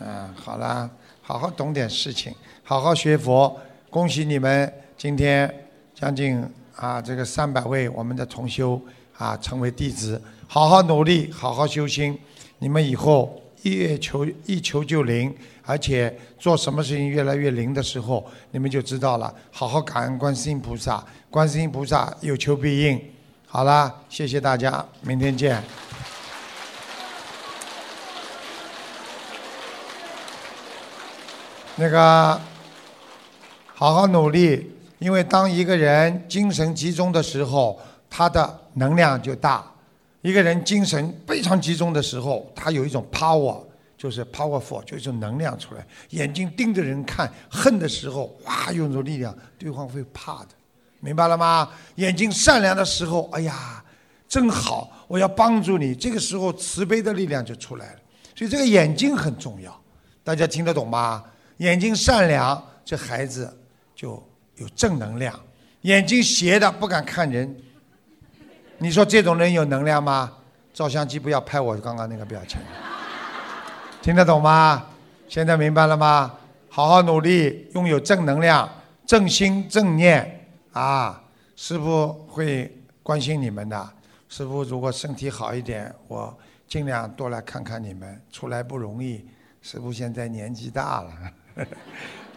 嗯，好了。好好懂点事情，好好学佛。恭喜你们，今天将近啊这个三百位我们的同修啊成为弟子，好好努力，好好修心。你们以后一越求一求就灵，而且做什么事情越来越灵的时候，你们就知道了。好好感恩观世音菩萨，观世音菩萨有求必应。好了，谢谢大家，明天见。那个，好好努力，因为当一个人精神集中的时候，他的能量就大。一个人精神非常集中的时候，他有一种 power，就是 powerful，就一种能量出来。眼睛盯着人看，恨的时候，哇，用着力量，对方会怕的，明白了吗？眼睛善良的时候，哎呀，真好，我要帮助你，这个时候慈悲的力量就出来了。所以这个眼睛很重要，大家听得懂吗？眼睛善良，这孩子就有正能量；眼睛斜的不敢看人，你说这种人有能量吗？照相机不要拍我刚刚那个表情，听得懂吗？现在明白了吗？好好努力，拥有正能量、正心正念啊！师傅会关心你们的。师傅如果身体好一点，我尽量多来看看你们。出来不容易，师傅现在年纪大了。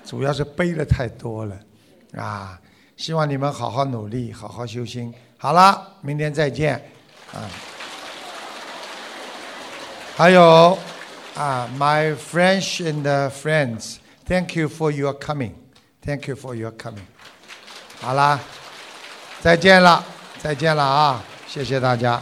主要是背的太多了，啊！希望你们好好努力，好好修心。好了，明天再见，啊！还有啊，my friends and friends，thank you for your coming，thank you for your coming。好啦，再见了，再见了啊！谢谢大家。